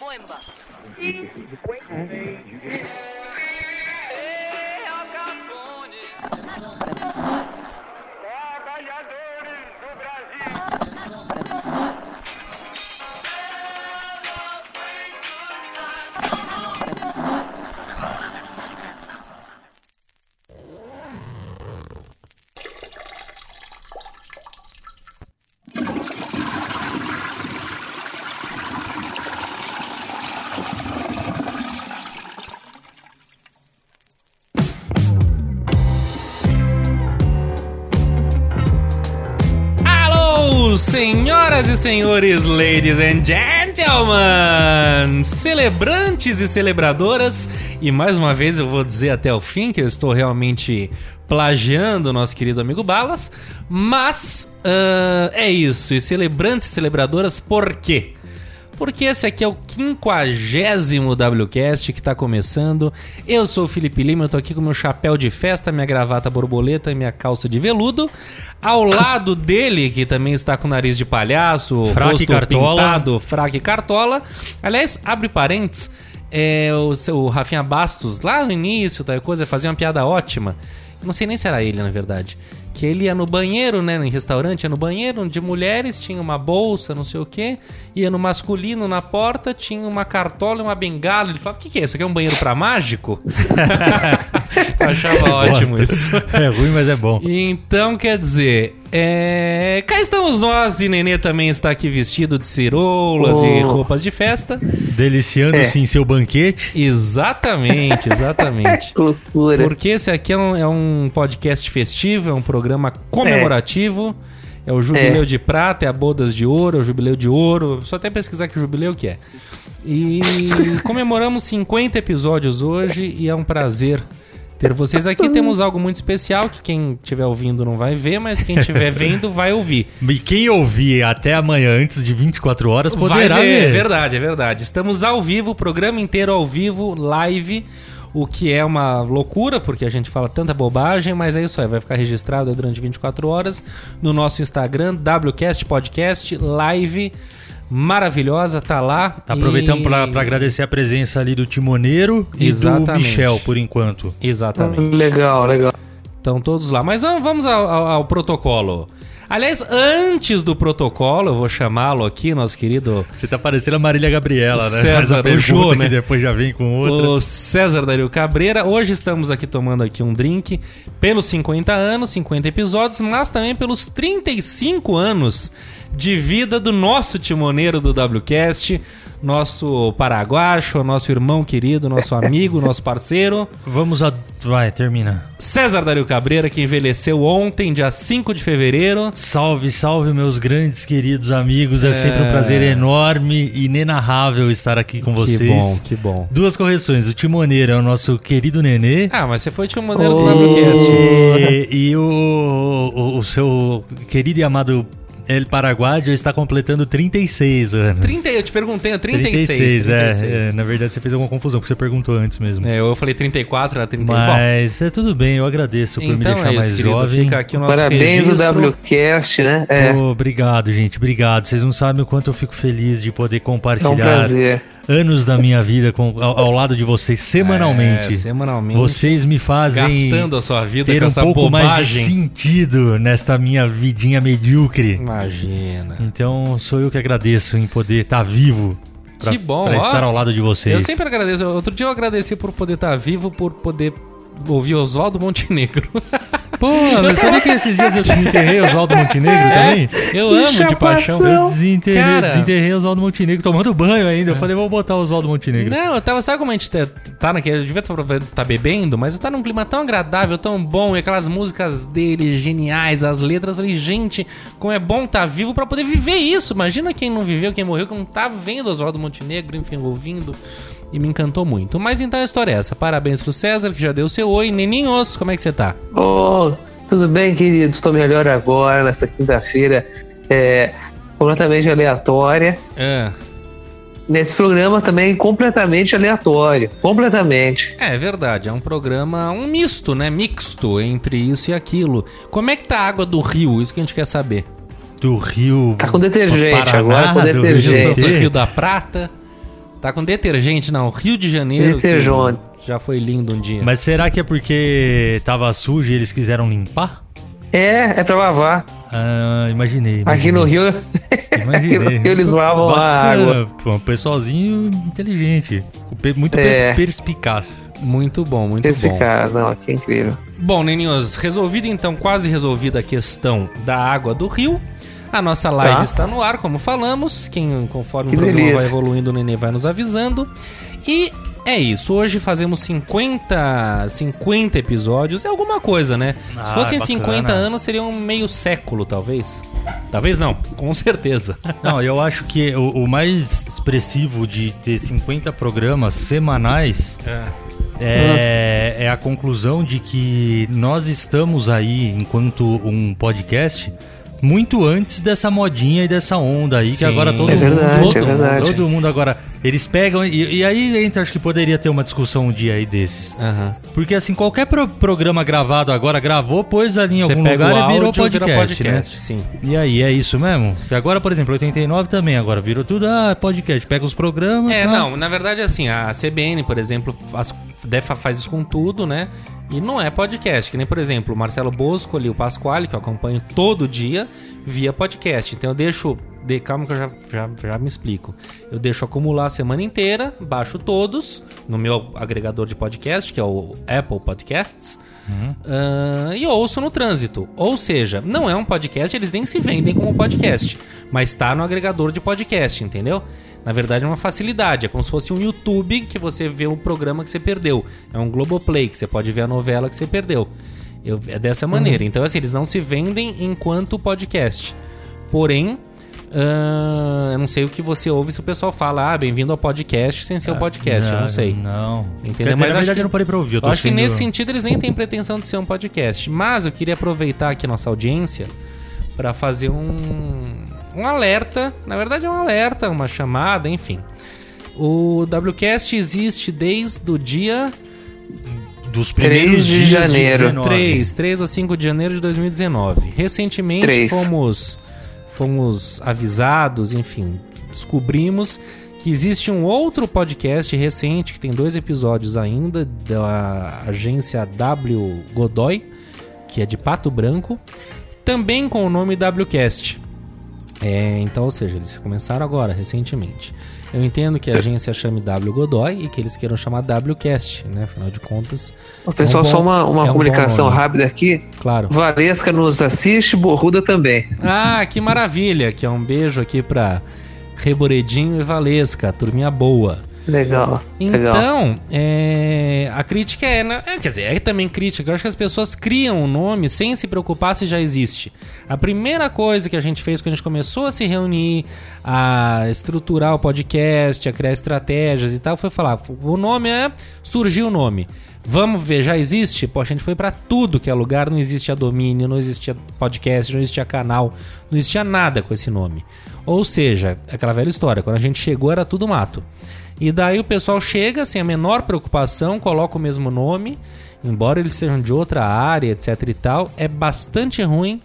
boemba. Senhoras e senhores, ladies and gentlemen, celebrantes e celebradoras, e mais uma vez eu vou dizer até o fim que eu estou realmente plagiando o nosso querido amigo Balas, mas ah, é isso, e celebrantes e celebradoras, por quê? Porque esse aqui é o quinquagésimo WCast que tá começando. Eu sou o Felipe Lima, eu tô aqui com meu chapéu de festa, minha gravata borboleta e minha calça de veludo. Ao lado dele, que também está com nariz de palhaço, Fraque rosto cartola. pintado, fraque e cartola. Aliás, abre parênteses, é, o, seu Rafinha Bastos, lá no início, tal coisa, fazia uma piada ótima. Não sei nem se era ele, na verdade. Que ele ia no banheiro, né? Em restaurante, ia no banheiro de mulheres, tinha uma bolsa, não sei o quê. Ia no masculino na porta, tinha uma cartola e uma bengala. Ele falava: O que, que é isso? Aqui é um banheiro pra mágico? Eu achava ótimo isso. É ruim, mas é bom. Então, quer dizer, é... cá estamos nós e Nenê também está aqui vestido de ciroulas e Oh. roupas de festa. Deliciando-se em seu banquete. Exatamente, exatamente. Que loucura. Porque esse aqui é um, é um podcast festivo, é um programa comemorativo. É, o Jubileu É. de Prata, é a Bodas de Ouro, é o Jubileu de Ouro. Só até pesquisar que Jubileu que é. E comemoramos 50 episódios hoje e é um prazer ter vocês aqui. Temos algo muito especial que quem estiver ouvindo não vai ver, mas quem estiver vendo vai ouvir. E quem ouvir até amanhã, antes de 24 horas, Vai poderá ver, É ver. verdade, é verdade. Estamos ao vivo, o programa inteiro ao vivo, live, o que é uma loucura, porque a gente fala tanta bobagem, mas é isso aí, vai ficar registrado durante 24 horas no nosso Instagram, WCast Podcast, live maravilhosa, tá lá. Aproveitamos E- pra agradecer a presença ali do Timoneiro e do Exatamente. Michel, por enquanto. Exatamente. Legal, legal. Estão todos lá. Mas vamos- vamos ao, ao- ao protocolo. Aliás, antes do protocolo, eu vou chamá-lo aqui, nosso querido Você tá parecendo a Marília Gabriela, né? César, Faz Jô, né? que depois já vem com outra. O César Dario Cabreira. Hoje estamos aqui tomando aqui um drink pelos 50 anos, 50 episódios, mas também pelos 35 anos de vida do nosso timoneiro do WCast, nosso paraguacho, nosso irmão querido, nosso amigo, nosso parceiro, Vamos a... Vai, termina. César Dario Cabreira, que envelheceu ontem, dia 5 de fevereiro. Salve, salve, meus grandes queridos amigos. É, sempre um prazer enorme e inenarrável estar aqui com vocês. Que bom, que bom. Duas correções. O Timoneiro é o nosso querido Nenê. Ah, mas você foi timoneiro do Oh. WCast. E, e o, o, o seu querido e amado El Paraguaio está completando 36 anos. 30, eu te perguntei, é 36. 36, é, 36. é. Na verdade, você fez alguma confusão, porque você perguntou antes mesmo. É, eu falei 34, era 34. Bom, Mas é tudo bem, eu agradeço por me então deixar é isso, mais querido. jovem. Fica aqui o nosso Parabéns registro. o WCast, né? É, Pô, obrigado, gente. Obrigado. Vocês não sabem o quanto eu fico feliz de poder é um compartilhar prazer. anos da minha vida com, ao, ao lado de vocês semanalmente. É, semanalmente. Vocês me fazem Gastando a sua vida ter com um essa pouco mais de bobagem. sentido nesta minha vidinha medíocre. Imagina. Então sou eu que agradeço em poder estar vivo. Pra, Que bom, pra ó. estar ao lado de vocês. Eu sempre agradeço. Outro dia eu agradeci por poder estar vivo, por poder ouvir Oswaldo Montenegro. Pô, mas sabia que esses dias eu desenterrei Oswaldo Montenegro também? Eu amo de paixão. Eu desenterrei, Cara. desenterrei Oswaldo Montenegro tomando banho ainda. Eu falei, vou botar o Oswaldo Montenegro. Não, eu tava, sabe como a gente tá, tá naquele. Eu devia estar tá bebendo, mas eu tá num clima tão agradável, tão bom, e aquelas músicas dele geniais, as letras. Eu falei, gente, como é bom estar vivo pra poder viver isso. Imagina quem não viveu, quem morreu, que não tá vendo Oswaldo Montenegro, enfim, ouvindo. E me encantou muito. Mas então a história é essa. Parabéns pro César, que já deu seu oi. Neninhos, como é que você tá? Ô, tudo bem, querido? Estou melhor agora, nessa quinta-feira é, completamente aleatória. É. Nesse programa também completamente aleatório. Completamente. É, verdade, é um programa, um misto, né? Mixto entre isso e aquilo. Como é que tá a água do rio? Isso que a gente quer saber. Do Rio. Tá com detergente Paraná, agora, com do Rio detergente. Janeiro. Rio da Prata. Tá com detergente, não. Rio de Janeiro. que Detergente. Já foi lindo um dia. Mas será que é porque tava sujo e eles quiseram limpar? É, é pra lavar. Ah, imaginei. Aqui no Rio. aqui Imaginei. no Rio eles lavam a Bacana, água. pô, Um pessoalzinho inteligente. Muito É. perspicaz. Muito bom, muito bom. Explicar. Não, aqui é incrível. Bom, Neninhos, resolvida então, quase resolvida a questão da água do rio. A nossa live Tá. está no ar, como falamos. Quem, conforme Que o programa vai evoluindo, o Nenê vai nos avisando. E é isso. Hoje fazemos 50, 50 episódios. É alguma coisa, né? Se Ah, fossem bacana. 50 anos, seria um meio século, talvez. Talvez não, com certeza. Não, eu acho que o, o mais expressivo de ter 50 programas semanais é, é a conclusão de que nós estamos aí, enquanto um podcast, muito antes dessa modinha e dessa onda aí, Sim. que agora todo É mundo. verdade, todo, é verdade. todo mundo agora. Eles pegam. E, e aí entra, acho que poderia ter uma discussão um dia aí desses. Aham. Porque assim, qualquer pro- programa gravado agora, gravou, pôs ali em Você algum lugar o e virou podcast, vira né? podcast, sim. E aí, é isso mesmo? Que agora, por exemplo, 89 também, agora virou tudo, ah, podcast. Pega os programas. É, tá. não, na verdade, assim, a CBN, por exemplo, faz, defa- faz isso com tudo, né? E não é podcast, que nem, por exemplo, o Marcelo Bosco ali, o Pasquale, que eu acompanho todo dia, via podcast. Então eu deixo. De, calma que eu já, já, já me explico. Eu deixo acumular a semana inteira, baixo todos no meu agregador de podcast, que é o Apple Podcasts, ah, e ouço no trânsito. Ou seja, não é um podcast, eles nem se vendem como podcast, mas tá no agregador de podcast, entendeu? Na verdade é uma facilidade, é como se fosse um YouTube que você vê o programa que você perdeu. É um Globoplay que você pode ver a novela que você perdeu. Eu- é dessa maneira. Então, assim, eles não se vendem enquanto podcast. Porém, ah, eu não sei o que você ouve se o pessoal fala, ah, bem-vindo ao podcast sem ser o podcast. eu não sei. Não. Entendeu? Dizer, Mas na acho verdade que- eu não parei pra ouvir. Eu, tô Eu acho que sendo- nesse sentido eles nem têm pretensão de ser um podcast. Mas eu queria aproveitar aqui nossa audiência para fazer um, um alerta. Na verdade, é um alerta, uma chamada, enfim. O WCast existe desde o dia Dos 3 primeiros de dias janeiro. 19. 3, 3 ou 5 de janeiro de 2019. Recentemente Três. fomos fomos avisados, enfim, descobrimos que existe um outro podcast recente que tem dois episódios ainda da agência W Godoy, que é de Pato Branco, também com o nome WCast. É, então, ou seja, eles começaram agora, recentemente. Eu entendo que a agência chame W Godoy e que eles queiram chamar WCast, né? Afinal de contas. Ô, Pessoal, É um bom- só uma, uma é um comunicação rápida aqui. Claro. Valesca nos assiste, Borruda também. Ah, que maravilha! Que é um beijo aqui pra Reboredinho e Valesca, turminha boa. Legal, legal. Então, é, a crítica é, né, é, Quer dizer, é também crítica. Eu acho que as pessoas criam um nome sem se preocupar se já existe. A primeira coisa que a gente fez quando a gente começou a se reunir, a estruturar o podcast, a criar estratégias e tal, foi falar: o nome é. Surgiu o nome. Vamos ver, já existe? Pô, a gente foi pra tudo que é lugar, não existia domínio, não existia podcast, não existia canal, não existia nada com esse nome. Ou seja, aquela velha história, quando a gente chegou era tudo mato. E daí o pessoal chega sem a menor preocupação, coloca o mesmo nome, embora eles sejam de outra área, etc e tal. É bastante ruim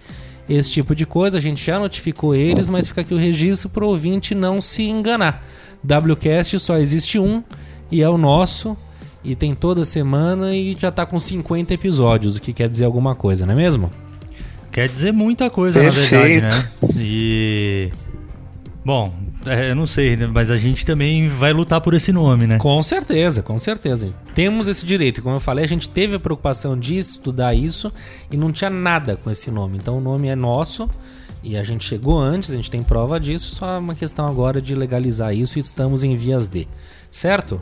esse tipo de coisa. A gente já notificou eles, mas fica aqui o registro pro ouvinte não se enganar. WCast só existe um e é o nosso. E tem toda semana e já tá com 50 episódios, o que quer dizer alguma coisa, não é mesmo? Quer dizer muita coisa, Perfeito. na verdade, né? E. Bom, é, eu não sei, mas a gente também vai lutar por esse nome, né? Com certeza, com certeza. Temos esse direito. Como eu falei, a gente teve a preocupação de estudar isso e não tinha nada com esse nome. Então o nome é nosso e a gente chegou antes, a gente tem prova disso. Só é uma questão agora de legalizar isso e estamos em vias de. Certo?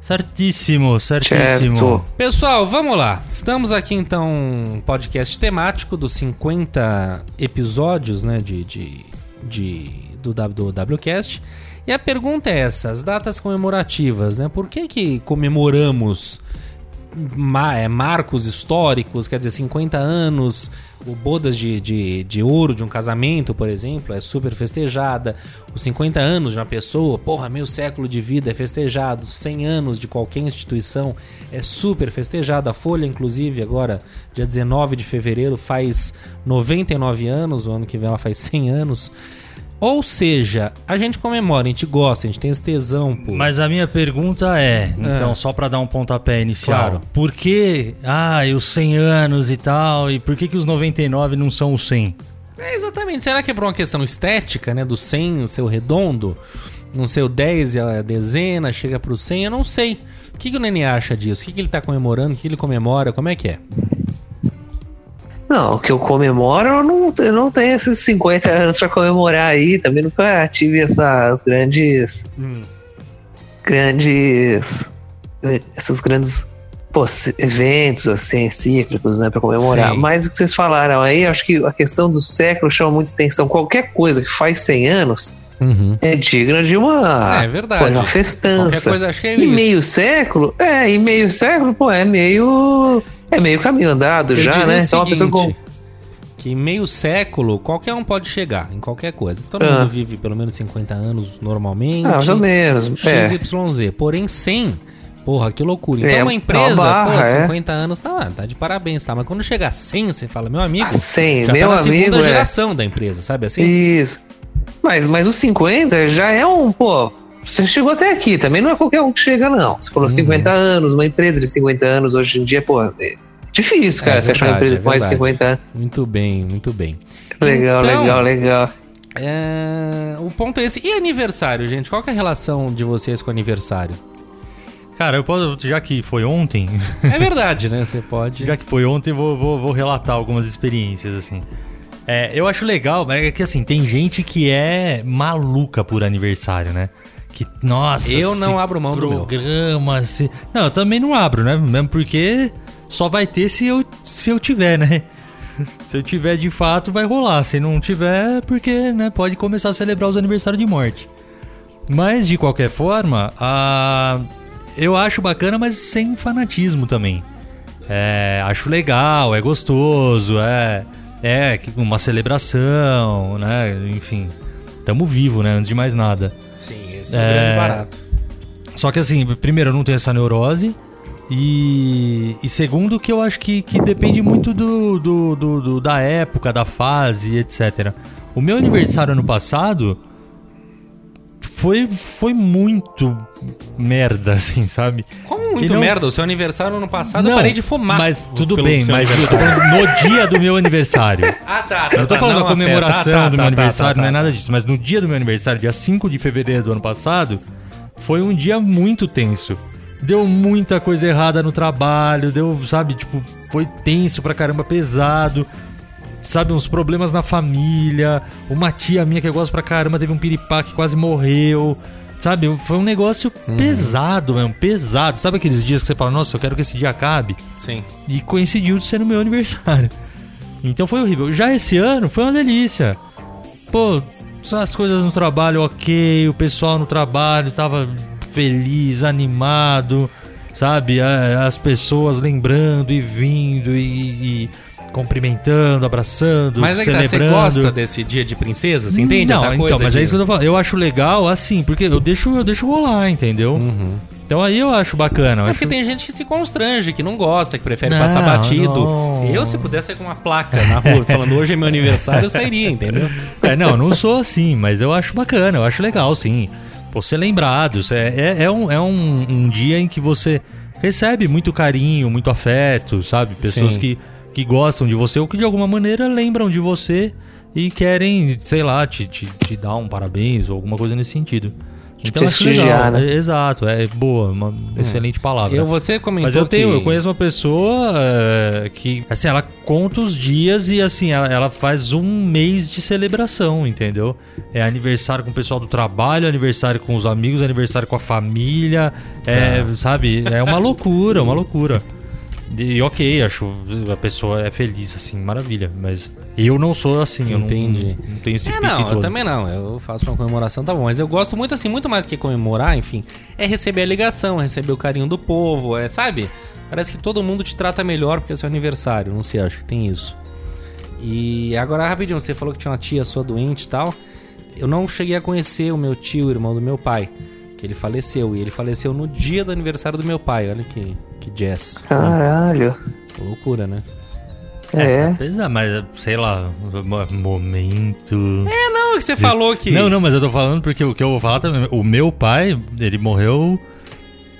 Certíssimo, certíssimo. Certo. Pessoal, vamos lá. Estamos aqui então, um podcast temático dos 50 episódios né, de, de, de- do, do WCast. E a pergunta é essa: as datas comemorativas, né? Por que, que comemoramos é, marcos históricos, quer dizer, 50 anos, o bodas de, de, de ouro de um casamento, por exemplo, é super festejada. Os 50 anos de uma pessoa, porra, meio século de vida é festejado. 100 anos de qualquer instituição é super festejado. A Folha, inclusive, agora, dia 19 de fevereiro, faz 99 anos, o ano que vem ela faz 100 anos. Ou seja, a gente comemora, a gente gosta, a gente tem esse tesão, pô. Mas a minha pergunta é, então, só pra dar um pontapé inicial, Claro. por que, ah, os 100 anos e tal, e por que que os 99 não são os 100? É, exatamente. Será que é por uma questão estética, né? Do 100 ser o redondo? Não ser o 10 é a dezena, chega pro 100? Eu não sei. O que, que o Nenê acha disso? O que, que ele tá comemorando? O que ele comemora? Como é que é? Não, o que eu comemoro, eu não, eu não tenho esses 50 anos pra comemorar aí. Também nunca tive essas grandes. Grandes. Esses grandes pô, eventos, assim, cíclicos, né, pra comemorar. Sim. Mas o que vocês falaram aí, acho que a questão do século chama muita atenção. Qualquer coisa que faz 100 anos Uhum. é digna de uma. É verdade. Pô, uma festança. Qualquer coisa, acho que é E isso. meio século? É, e meio século, pô, é meio. É meio caminho andado Eu já, né? o Então uma pessoa com. seguinte, Que em meio século, qualquer um pode chegar em qualquer coisa. Todo Ah. mundo vive pelo menos 50 anos normalmente. Ah, mais ou menos. É. XYZ. Porém, 100, porra, que loucura. Então, É, uma é uma empresa, barra, pô, é. 50 anos, tá lá, tá de parabéns, tá? Mas quando chega a 100, você fala, meu amigo, Ah, 100, já meu tá na amigo, segunda é. geração da empresa, sabe assim? Isso. Mas, mas os 50 já é um, pô. Você chegou até aqui, também não é qualquer um que chega, não. Você Uhum. falou 50 anos, uma empresa de 50 anos hoje em dia, pô, é difícil, cara, É você achar uma empresa é com mais de verdade. 50 anos. Muito bem, muito bem. Legal, Então, legal, legal. é, O ponto é esse. E aniversário, gente? Qual que é a relação de vocês com aniversário? Cara, eu posso, já que foi ontem, É verdade, né? Você pode. já que foi ontem, vou, vou, vou relatar algumas experiências, assim. É, eu acho legal, mas é que assim, tem gente que é maluca por aniversário, né? Que, nossa, Eu não abro mão do meu. programa, se... Não, eu também não abro, né? Mesmo porque só vai ter se eu, se eu tiver, né? Se eu tiver de fato, vai rolar. Se não tiver, é porque né, pode começar a celebrar os aniversários de morte. Mas, de qualquer forma, a... eu acho bacana, mas sem fanatismo também. É, acho legal, é gostoso, é, é uma celebração, né? Enfim, tamo vivo, né? Antes de mais nada. Esse é, o É. grande barato. Só que assim, primeiro, eu não tenho essa neurose. E, e segundo, que eu acho que, que depende muito do, do, do- do- da época, da fase, etc. O meu aniversário ano passado foi, foi muito merda, assim, sabe? Como muito não- merda, o seu aniversário ano passado eu parei de fumar. Mas tudo bem, mas eu tô falando no dia do meu aniversário. Ah, tá. Eu não tô falando da comemoração do meu aniversário, não é nada. nada disso. Mas no dia do meu aniversário, dia 5 de fevereiro do ano passado, foi um dia muito tenso. Deu muita coisa errada no trabalho, deu, sabe, tipo, foi tenso pra caramba, pesado. Sabe, uns problemas na família. Uma tia minha que eu gosto pra caramba teve um piripá que quase morreu. Sabe, foi um negócio pesado mesmo, pesado. Sabe aqueles dias que você fala, nossa, eu quero que esse dia acabe? Sim. E coincidiu de ser no meu aniversário. Então foi horrível. Já esse ano foi uma delícia. Pô, as coisas no trabalho ok, o pessoal no trabalho tava feliz, animado, sabe? As pessoas lembrando e vindo e, e cumprimentando, abraçando, Mas é que tá, você celebrando. gosta desse dia de princesa? Você entende Não, então, mas é de- isso que eu tô falando. Eu acho legal assim, porque eu deixo, eu deixo rolar, entendeu? Então aí eu acho bacana. Eu É acho... porque tem gente que se constrange, que não gosta, que prefere Não, passar batido. não. Eu, se pudesse sair com uma placa na rua falando hoje é meu aniversário, eu sairia, entendeu? É, não, não sou assim, mas eu acho bacana, eu acho legal, sim. Pô, ser lembrado. cê- É, é, um, é um, um dia em que você recebe muito carinho, muito afeto, sabe? Pessoas Sim. que, que gostam de você ou que de alguma maneira lembram de você e querem, sei lá, te, te, te dar um parabéns ou alguma coisa nesse sentido. Então acho legal. né? É, exato, é boa, uma excelente palavra. Eu, você comentou Mas eu tenho, que- eu conheço uma pessoa é, que, assim, ela conta os dias e, assim, ela, ela faz um mês de celebração, entendeu? É aniversário com o pessoal do trabalho, aniversário com os amigos, aniversário com a família, é, Tá. sabe? É uma loucura, uma loucura. E ok, acho a pessoa é feliz, assim, maravilha. Mas eu não sou assim, eu não, Entendi. não tenho esse É, não, eu todo. também não. Eu faço uma comemoração, tá bom. Mas eu gosto muito, assim, muito mais que comemorar, enfim, é receber a ligação, é receber o carinho do povo, é, sabe? Parece que todo mundo te trata melhor porque é seu aniversário, não sei, acho que tem isso. E agora, rapidinho, você falou que tinha uma tia sua doente e tal. Eu não cheguei a conhecer o meu tio, irmão do meu pai, que ele faleceu. E ele faleceu no dia do aniversário do meu pai. Olha que, que jazz. Caralho. Loucura, né? É. Apesar, mas sei lá, mo- momento. É, não, é que você falou que. Não, não, mas eu tô falando porque o que eu vou falar também. O meu pai, ele morreu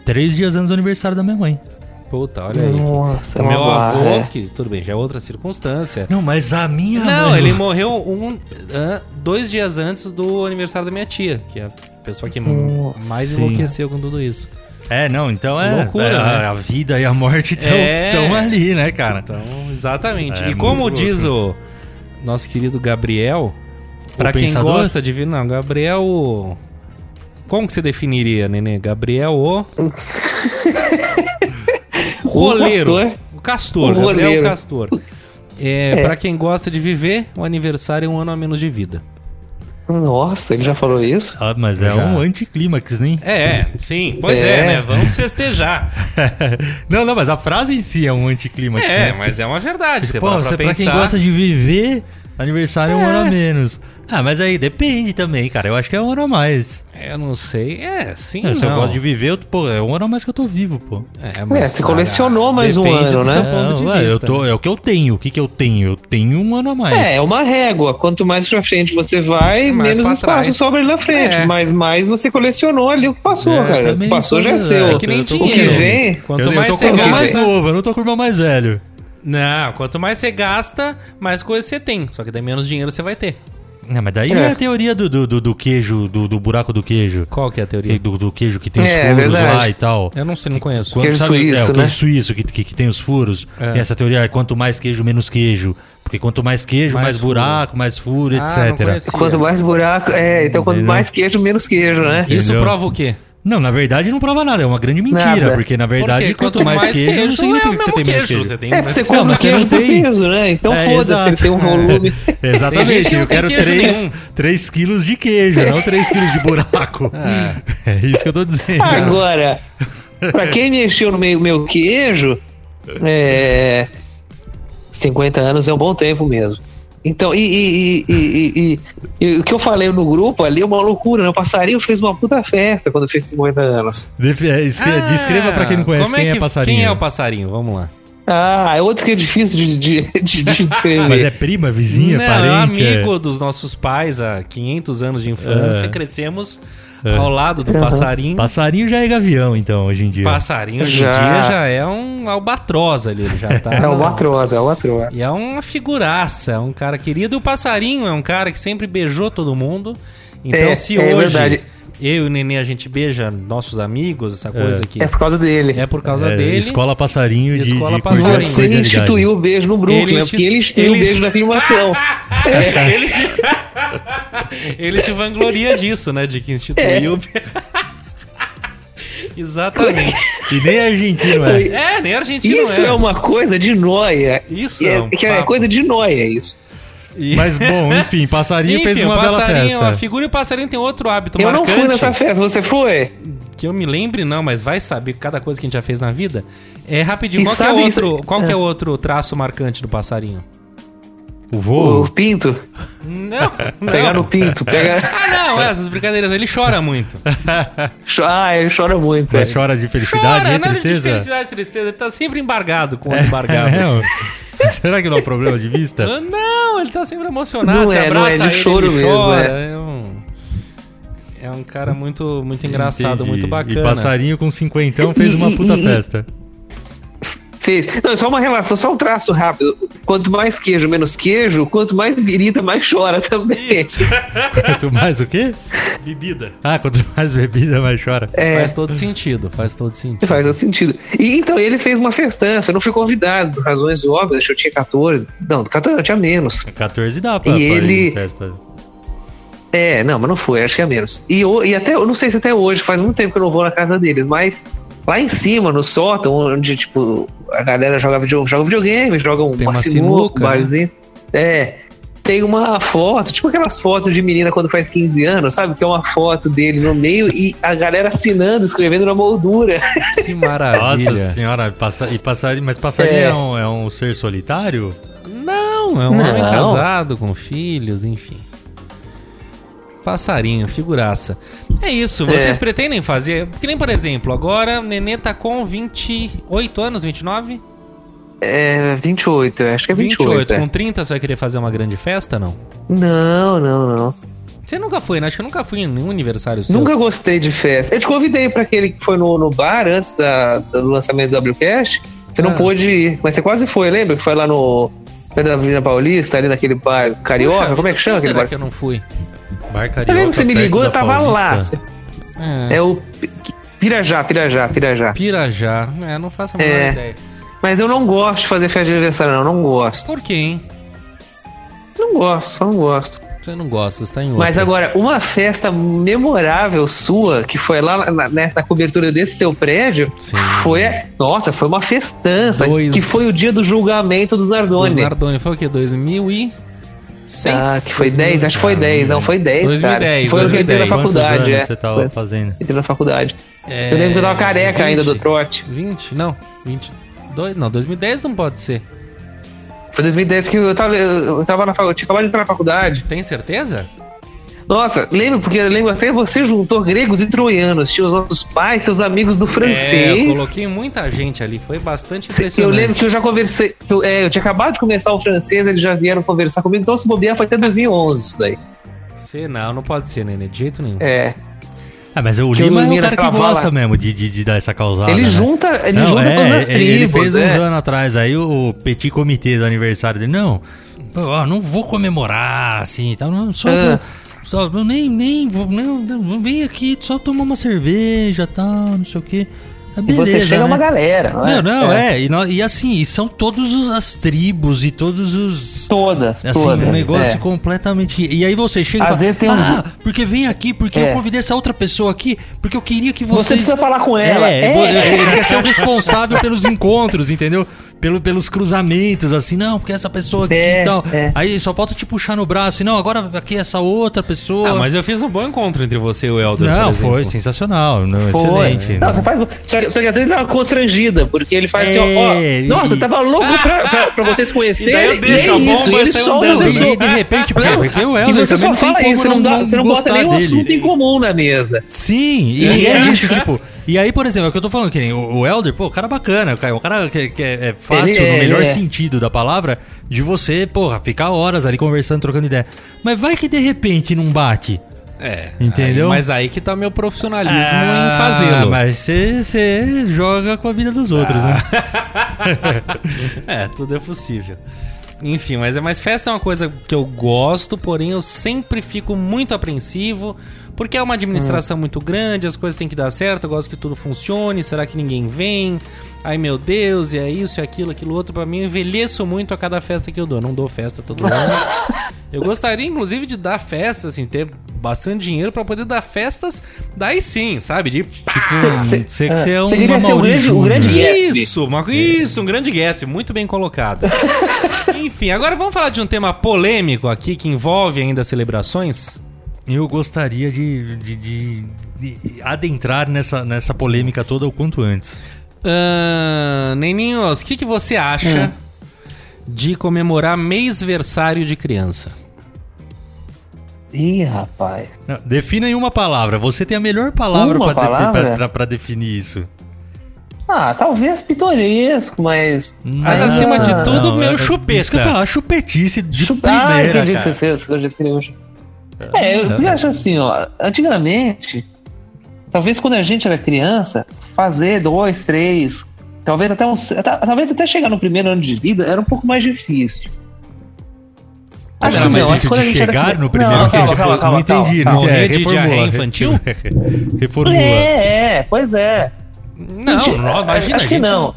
três dias antes do aniversário da minha mãe. Puta, olha aí. Nossa, o é meu barra, avô, é. que tudo bem, já é outra circunstância. Não, mas a minha Não, mãe- ele morreu um, dois dias antes do aniversário da minha tia, que é pessoa que Nossa, mais sim. enlouqueceu com tudo isso. É, não, então é. Loucura, é, né? A vida e a morte estão É. ali, né, cara? Então, exatamente. É, e como diz o nosso querido Gabriel, pra quem pensador? gosta de vir. Não, Gabriel. o- Como que você definiria, Nenê? Gabriel o. Roleiro. castor. O castor. O Gabriel roleiro. Castor. É, Pra quem gosta de viver, o aniversário é um ano a menos de vida. Nossa, ele já falou isso? Ah, mas é Já. um anticlímax, nem. É, é, sim. Pois é, É. né? Vamos festejar. não, não, mas a frase em si é um anticlímax, É, né? mas é uma verdade. Você Pô, para você, pra pra quem gosta de viver, aniversário é um ano a menos. Ah, mas aí depende também, cara. Eu acho que é um ano a mais. Eu não sei. É, sim. Não, se eu não. gosto de viver, eu, pô, é um ano a mais que eu tô vivo, pô. É, É, você colecionou mais um ano, do né? seu ponto de Não, ué, eu tô, é o que eu tenho. O que, que eu tenho? Eu tenho um ano a mais. É, é uma régua. Quanto mais pra frente você vai, Mais menos espaço trás. sobra ali na frente. É. Mas mais você colecionou ali o que passou, É, cara. O que passou já é seu. é, É que nem Eu o que vem. Quanto eu, eu mais tô com você o irmão mais novo, eu não tô com o irmão mais velho. Não, quanto mais você gasta, mais coisa você tem. Só que daí menos dinheiro você vai ter. Não, mas daí É. é a teoria do, do, do- do queijo, do, do buraco do queijo. Qual que é a teoria? Do, do queijo que tem os É, furos verdade. lá e tal. Eu não sei, não conheço. Queijo sabe- suíço, é, o né? queijo suíço que, que, que tem os furos. É. Tem essa teoria, é quanto mais queijo, menos queijo. Porque quanto mais queijo, Mais mais, buraco, mais furo, Ah, etc. Quanto mais buraco. É, então quanto Entendeu? mais queijo, menos queijo, né? Isso Entendeu? prova o quê? Não, na verdade não prova nada, é uma grande mentira. Nada. Porque na verdade, Porque quanto, mais, queijo, não é significa o que você tem menos queijo. Você tem É, porque você Não, compra você queijo não por tem. peso, né? Então É, foda-se, ele tem um volume. Tem Exatamente, não eu quero queijo 3, nenhum. 3 quilos de queijo, não 3 quilos de buraco. É isso que eu tô dizendo. Agora, pra quem mexeu no meu, meu queijo, é, 50 anos é um bom tempo mesmo. Então, e, e- e- e- e- e o que eu falei no grupo ali é uma loucura, né? O passarinho fez uma puta festa quando fez 50 anos. É, Ah, Descreva pra quem não conhece como quem é, que- passarinho. Quem é o passarinho? Vamos lá. Ah, é outro que é difícil de, de, de- de descrever. Mas é prima, vizinha, não, parente? é é- amigo dos nossos pais há 500 anos de infância. É. Ao lado do passarinho. Passarinho já é gavião, então, hoje em dia. Passarinho hoje Já. em dia já é um albatroz ali. Ele já tá. É o na- Batroz, é o Batroz. E é uma figuraça, é um cara querido. E o passarinho é um cara que sempre beijou todo mundo. Então, É, se é hoje verdade. eu e o Nenê a gente beija nossos amigos, essa coisa aqui, É por causa dele. é por causa É, dele. Escola passarinho de, Escola de passarinho. Você instituiu o beijo no Brooklyn, Ele né? porque ele instituiu ele o beijo na filmação. ele, se... ele se vangloria disso, né? De que instituiu. Exatamente. E nem argentino é. É, nem argentino Isso é. é uma coisa de noia. Isso é é, um que é coisa de noia, isso. E- Mas bom, enfim, passarinho Enfim, fez uma bela passarinho, a festa. figura e o passarinho tem outro hábito Eu não marcante. fui nessa festa, você foi? Que eu me lembre, não, mas vai saber cada coisa que a gente já fez na vida. É rapidinho, E qual, que é, sabe outro, isso- qual que é é. outro traço marcante do passarinho? O O voo? pinto. Não, não. Pegar no pinto. Pega... Ah, não, essas brincadeiras. Ele chora muito. Ah, ele chora muito. Mas é. chora de felicidade chora, e nada de tristeza? felicidade e tristeza. Ele tá sempre embargado com os embargados. É, será que não é um problema de vista? Ah, Não, ele tá sempre emocionado. Não você é, abraça não é, de ele, choro ele mesmo, chora. é. É um, é um cara muito, muito engraçado, Entendi. muito bacana. E passarinho com cinquentão fez uma E- e- puta e- festa. Fez. Não, só uma relação, só um traço rápido. Quanto mais queijo, menos queijo, quanto mais birita, mais chora também. Quanto mais o quê? Bebida. Ah, quanto mais bebida, mais chora. É, Faz todo sentido, faz todo sentido. faz todo sentido. E então ele fez uma festança, eu não fui convidado, por razões óbvias, acho que eu tinha 14. Não, 14 eu tinha menos. 14 dá pra, E pra ele- festa. É, não, mas não foi, acho que é menos. E, e até, eu não sei se até hoje, faz muito tempo que eu não vou na casa deles, mas lá em cima, no sótão, onde, tipo, a galera joga, video, joga videogame, joga um, Tem uma uma sinuca, um né? barzinho. É. Tem uma foto, tipo aquelas fotos de menina quando faz 15 anos, sabe? Que é uma foto dele no meio e a galera assinando, escrevendo na moldura. Que maravilha. Nossa senhora, passa, e passarinho, mas passarinho é. É. um, é um ser solitário? Não, é um Não. homem casado com filhos, enfim. Passarinho, figuraça. É isso, vocês É. pretendem fazer? Que nem, por exemplo, agora Nenê tá com 28 anos, 29? É, 28, eu acho que é 28. 28. é. Com 30 você vai querer fazer uma grande festa, não? Não, não, não. Você nunca foi, né? Acho que eu nunca fui em nenhum aniversário seu. Nunca gostei de festa. Eu te convidei pra aquele que foi no, no bar antes da, do lançamento do WCast. Você não Ah. pôde ir, mas você quase foi, lembra? Que foi lá no. perto da Avenida Paulista, ali naquele bar carioca. Puxa Como é que chama aquele bar? que eu não fui? Bar Eu Carioca, lembro que você me ligou, eu tava lá. Paulista. É. É o Pi- Pirajá, Pirajá, Pirajá. Pirajá. É, não faço a menor É. ideia. Mas eu não gosto de fazer festa de aniversário, não. Não gosto. Por quê, hein? Não gosto, só não gosto. Você não gosta, você tá em outra. Mas agora, uma festa memorável sua, que foi lá na, na- na cobertura desse seu prédio, Sim. foi. Nossa, foi uma festança. Dois- Que foi o dia do julgamento dos Dos Nardoni. Nardoni. Foi o quê? 2006? Ah, que foi 10, acho que foi 10, não, foi 10, 2010, cara. Foi o que eu entrei na 2010. Quantos faculdade, anos é. você tava Foi- fazendo? Entrei na faculdade. É, Eu lembro que eu tava careca ainda do 20? trote. 20? Não, 22. Não, 2010 não pode ser. Foi 2010 que eu tava, eu tava na faculdade, tinha acabado de entrar na faculdade. Tem certeza? Nossa, lembro, porque eu lembro até você juntou gregos e troianos. Tinha os nossos pais, seus amigos do É, francês. eu coloquei muita gente ali. Foi bastante Eu impressionante. lembro que eu já conversei. que eu, é, eu tinha acabado de começar o francês, eles já vieram conversar comigo, então se bobear foi até 2011 isso daí. Você não, não pode ser, Nenê, de jeito nenhum. É. Ah, mas o Que eu Lima é o cara que gosta mesmo de, de, de dar essa causada. ele né? junta, ele Não, junta é, todas as ele- tribos. Ele fez é. uns anos atrás aí o petit comitê do aniversário dele. Não, ó, não vou comemorar assim, tá? Não, só, Ah. Só nem, nem vou, não, vem aqui só tomar uma cerveja, tal, não sei o quê. Ah, E Beleza, você chega né? uma galera, não é? Não, não, é. E, nó- e assim, e são todas as tribos e todos os. Todas, Assim, todas. um negócio é. completamente. E aí você chega Às e fala, vezes tem Ah, porque vem aqui, porque É. eu convidei essa outra pessoa aqui, porque eu queria que Você vocês. precisa falar com ela. É, É. vo- ele quer ser o responsável pelos encontros, entendeu? Pelo, pelos cruzamentos, assim, não, porque essa pessoa aqui É, e tal. é. Aí só falta te puxar no braço, e não, agora aqui essa outra pessoa. Ah, mas eu fiz um bom encontro entre você e o Helder. Não, foi sensacional, não, Foi. excelente. Não, você faz. Só que, só que às vezes ele dá uma constrangida, porque ele faz assim, ó, ó. É, Nossa, e- eu tava louco pra, pra, pra vocês conhecerem. E daí eu deixo é a bomba isso, e ele andando, a E de repente, porque, Não, porque o e Helder você também só não tem fala isso, você não, dá, você não bota nenhum dele. assunto em comum na mesa. Sim, e, E e é é. isso, tipo. E aí, por exemplo, é o que eu tô falando, que nem o, o Elder, pô, o cara bacana, o cara, que, que é, é fácil, Ele é, no melhor ele é. sentido da palavra, de você, porra, ficar horas ali conversando, trocando ideia. Mas vai que de repente não bate. É. Entendeu? aí- mas aí que tá meu profissionalismo Ah, em fazê-lo. Mas você joga com a vida dos outros, né? é, tudo é possível. Enfim, mas é mais festa é uma coisa que eu gosto, porém eu sempre fico muito apreensivo, porque é uma administração muito grande, as coisas têm que dar certo, eu gosto que tudo funcione, será que ninguém vem? Ai meu Deus, e é isso, e aquilo, aquilo outro, pra mim eu envelheço muito a cada festa que eu dou, não dou festa todo ano. Eu gostaria inclusive de dar festa, assim, ter bastante dinheiro pra poder dar festas, daí sim, sabe? De Tipo, Cê- você que ah, você é um o Amaury grande- o grande isso, uma, isso, um grande Gatsby, muito bem colocado. Enfim, agora vamos falar de um tema polêmico aqui que envolve ainda celebrações. Eu gostaria de, de- de- de adentrar nessa, nessa polêmica toda o quanto antes. Ahn, Neninhos, o que, que você acha de comemorar mêsversário de criança? Ih, rapaz. Não, defina em uma palavra. Você tem a melhor palavra Uma pra, de- definir isso. Ah, talvez pitoresco, mas. Mas Ah, acima de tudo, meu é- chupeta. Isso que eu falar, chupetice de Chup- ah, primeira, entendi cara. que você que um chu- É, eu, eu acho assim, ó. Antigamente, talvez quando a gente era criança, fazer dois, três, talvez até até- talvez até chegar no primeiro ano de vida era um pouco mais difícil. Acho Era que mais não, difícil acho que quando de a gente era chegar criança- no primeiro Não, que, calma, tipo, calma, calma, não entendi, calma. não entendi. Morrer de diarreia infantil? Reformula. É, é, pois é. Não, Gente, não, imagina, acho que gente. não.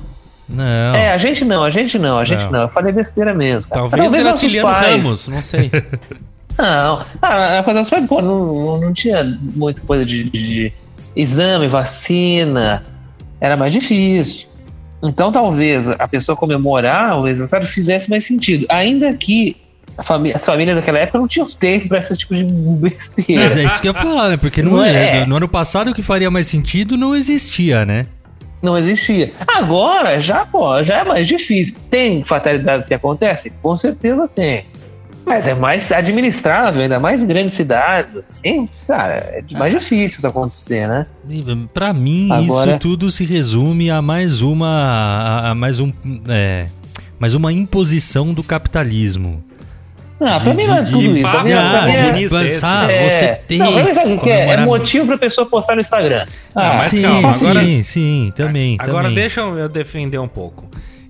Não. É, a gente não, a gente não, a gente Não. não. Eu falei besteira mesmo. cara. Talvez nossos Graciliano pais- Ramos, não sei. Não, ah, a coisa dos pais, pô, não, não tinha muita coisa de, de- de exame, vacina, era mais difícil. Então talvez a pessoa comemorar o aniversário fizesse mais sentido. Ainda que as famílias daquela época não tinham tempo para esse tipo de besteira. Mas é isso que eu ia falar, né? Porque não Não é. é. No ano passado o que faria mais sentido não existia, né? Não existia. Agora já, pô, já é mais difícil. Tem fatalidades que acontecem? Com certeza tem. Mas é mais administrável, ainda mais em grandes cidades, assim, cara, é mais difícil isso acontecer, né? Pra mim, Agora- isso tudo se resume a mais uma. a mais um. É, mais uma imposição do capitalismo. Ah, pra mim não é tudo isso. Pra mim, pra mim é- pensar, é- você tem Não, mim sabe o que é? É motivo pra pessoa postar no Instagram. Ah, mas sim, calma, agora- sim, sim, também. Agora também. deixa eu defender um pouco.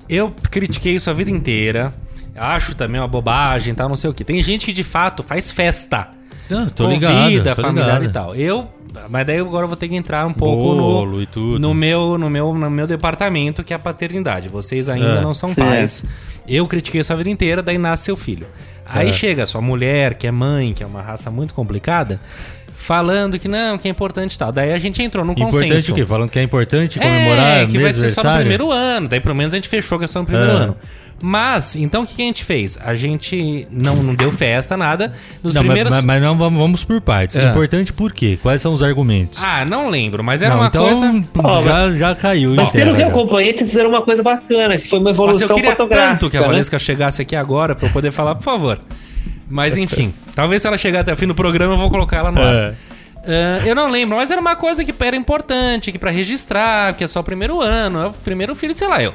Eu critiquei isso a vida inteira. Acho também uma bobagem, tal, não sei o que. Tem gente que de fato faz festa. Não, tô convida ligado, tô familiar ligado. e tal. Eu, mas daí agora eu vou ter que entrar um pouco Bolo no, e tudo. no meu no meu no meu departamento, que é a paternidade. Vocês ainda É, não são certo. pais. Eu critiquei isso a vida inteira, daí nasce seu filho. Aí É. chega sua mulher, que é mãe, que é uma raça muito complicada, falando que não, que é importante e tal. Daí a gente entrou num Importante consenso. o quê? Falando que é importante comemorar É, que vai ser só no primeiro ano. Daí pelo menos a gente fechou que é só no primeiro É. ano. Mas, então o que, que a gente fez? A gente não, não deu festa, nada. Nos Não, mas- primeiros. mas, mas não vamos, vamos por partes. É. Importante por quê? Quais são os argumentos? Ah, não lembro, mas era não, uma então coisa. Ó, já, já caiu Mas em pelo que eu acompanhei, vocês fizeram uma coisa bacana, que foi uma eu evolução queria fotográfica. tanto que a né? Valesca chegasse aqui agora pra eu poder falar, por favor. Mas enfim, talvez se ela chegar até o fim do programa eu vou colocar ela no ar. É. Ah, eu não lembro, mas era uma coisa que era importante, que pra registrar, que é só o primeiro ano, é o primeiro filho, sei lá, eu.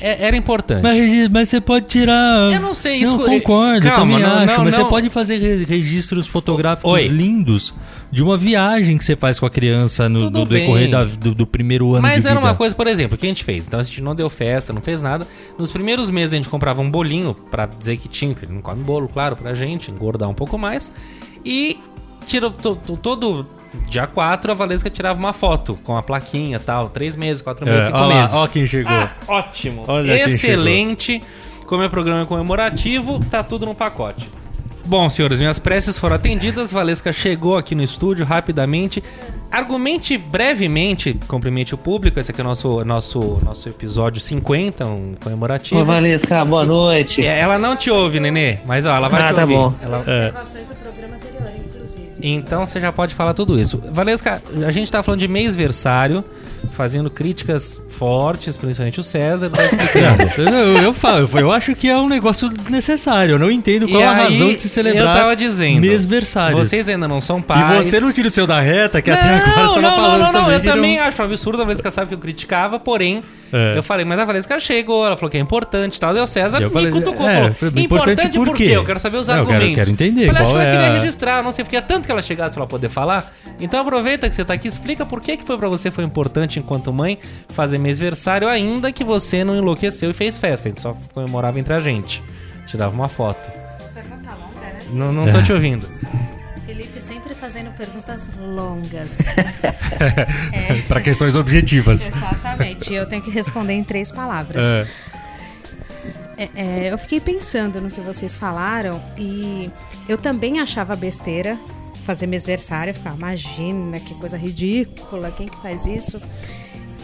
É- era importante. Mas, mas você pode tirar. Eu não sei, Não, isso- concordo, eu Calma, também não, acho. não, mas não. você pode fazer re- registros fotográficos Oi. lindos de uma viagem que você faz com a criança no, do decorrer da- do, do primeiro ano Mas de era vida. uma coisa, por exemplo, que a gente fez. Então a gente não deu festa, não fez nada. Nos primeiros meses a gente comprava um bolinho pra dizer que tinha, porque ele não come bolo, claro, pra gente, engordar um pouco mais. E tirou to- to- todo dia 4 a Valesca tirava uma foto com a plaquinha e tal. Três meses, quatro meses, É, cinco ó lá, meses. ó quem chegou. Ah, ótimo. Olha Excelente. Como é programa comemorativo, tá tudo no pacote. Bom, senhores, minhas preces foram atendidas. Valesca chegou aqui no estúdio rapidamente. Argumente brevemente, cumprimente o público. Esse aqui é o nosso, nosso, nosso episódio 50, um comemorativo. Ô, Valesca, boa noite. É, Ela não te ouve, Nenê, mas ó, ela vai Ah, te tá ouvir. bom. Ela- Observações do programa. Então você já pode falar tudo isso. Valesca, a gente tá falando de mêsversário, fazendo críticas fortes, principalmente o César, tá explicando. Eu, eu, falo, eu acho que é um negócio desnecessário. Eu não entendo qual E a aí, razão de se celebrar Eu tava dizendo. mêsversários. Vocês ainda não são E pais. você não tira o seu da reta, que até agora não, você não, tá não, falando não, não, também. eu também acho um absurdo. A Valesca sabe que eu criticava, porém, É. eu falei, mas a Valesca chegou, ela falou que é importante e tal. Deu César Eu me falei, cutucou. é, falou, foi importante, por quê? Eu quero saber os Não, eu quero- argumentos. quero entender Falei, acho qual que ela é queria a- registrar, não sei, porque é tanto que ela chegasse pra poder falar. Então aproveita que você tá aqui, explica por que, que foi pra você foi importante enquanto mãe fazer mêsversário, ainda que você não enlouqueceu e fez festa. A gente só comemorava entre a gente. Te dava uma foto. Pergunta longa, né? Não, não tô te ouvindo. Felipe sempre fazendo perguntas longas. Para questões objetivas. Exatamente. Eu tenho que responder em três palavras. É. É, é, eu fiquei pensando no que vocês falaram e eu também achava besteira fazer mêsversário. Eu ficava, imagina que coisa ridícula, quem que faz isso?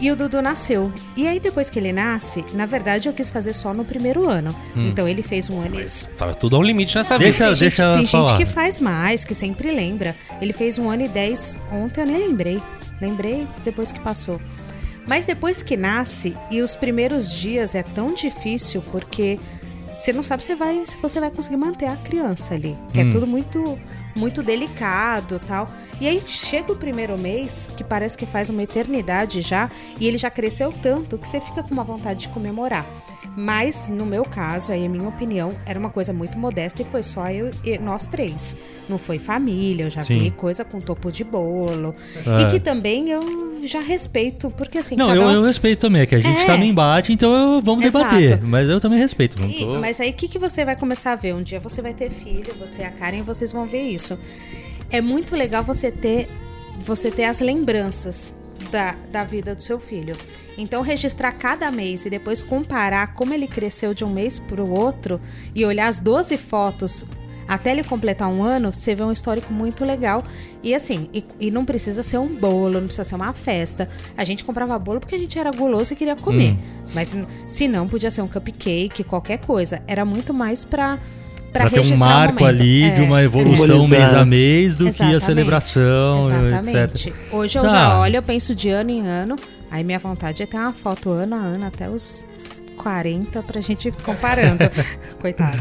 E o Dudu nasceu. E aí, depois que ele nasce, na verdade, eu quis fazer só no primeiro ano. Então, ele fez um ano e Mas tá tudo ao limite nessa vida. Deixa- tem gente, deixa tem falar. gente que faz mais, que sempre lembra. Ele fez um ano e dez. Ontem eu nem lembrei. Lembrei depois que passou. Mas depois que nasce, e os primeiros dias é tão difícil porque você não sabe se, vai, se você vai conseguir manter a criança ali. Que Hum. é tudo muito, muito delicado tal. E aí chega o primeiro mês, que parece que faz uma eternidade já, e ele já cresceu tanto que você fica com uma vontade de comemorar. Mas, no meu caso, aí a minha opinião, era uma coisa muito modesta e foi só eu e nós três. Não foi família, eu já Sim. vi coisa com topo de bolo. É. E que também eu já respeito, porque assim. Não, eu, um- eu respeito também, é que a gente É. tá no embate, então eu, vamos Exato. debater. Mas eu também respeito. Não tô... mas aí o que, que você vai começar a ver? Um dia você vai ter filho, você e a Karen, vocês vão ver isso. É muito legal você ter, você ter as lembranças da, da vida do seu filho. Então, registrar cada mês e depois comparar como ele cresceu de um mês para o outro e olhar as 12 fotos até ele completar um ano, você vê um histórico muito legal. E assim, e, e não precisa ser um bolo, não precisa ser uma festa. A gente comprava bolo porque a gente era guloso e queria comer. Mas n- se não, podia ser um cupcake, qualquer coisa. Era muito mais pra, pra, Pra ter um marco ali É. de uma evolução Simbolizar. mês a mês do que a Exatamente. celebração, Exatamente. etc. Hoje eu Tá. já olho, eu penso de ano em ano. Aí minha vontade é ter uma foto ano a ano até os 40 pra gente ir comparando. Coitado.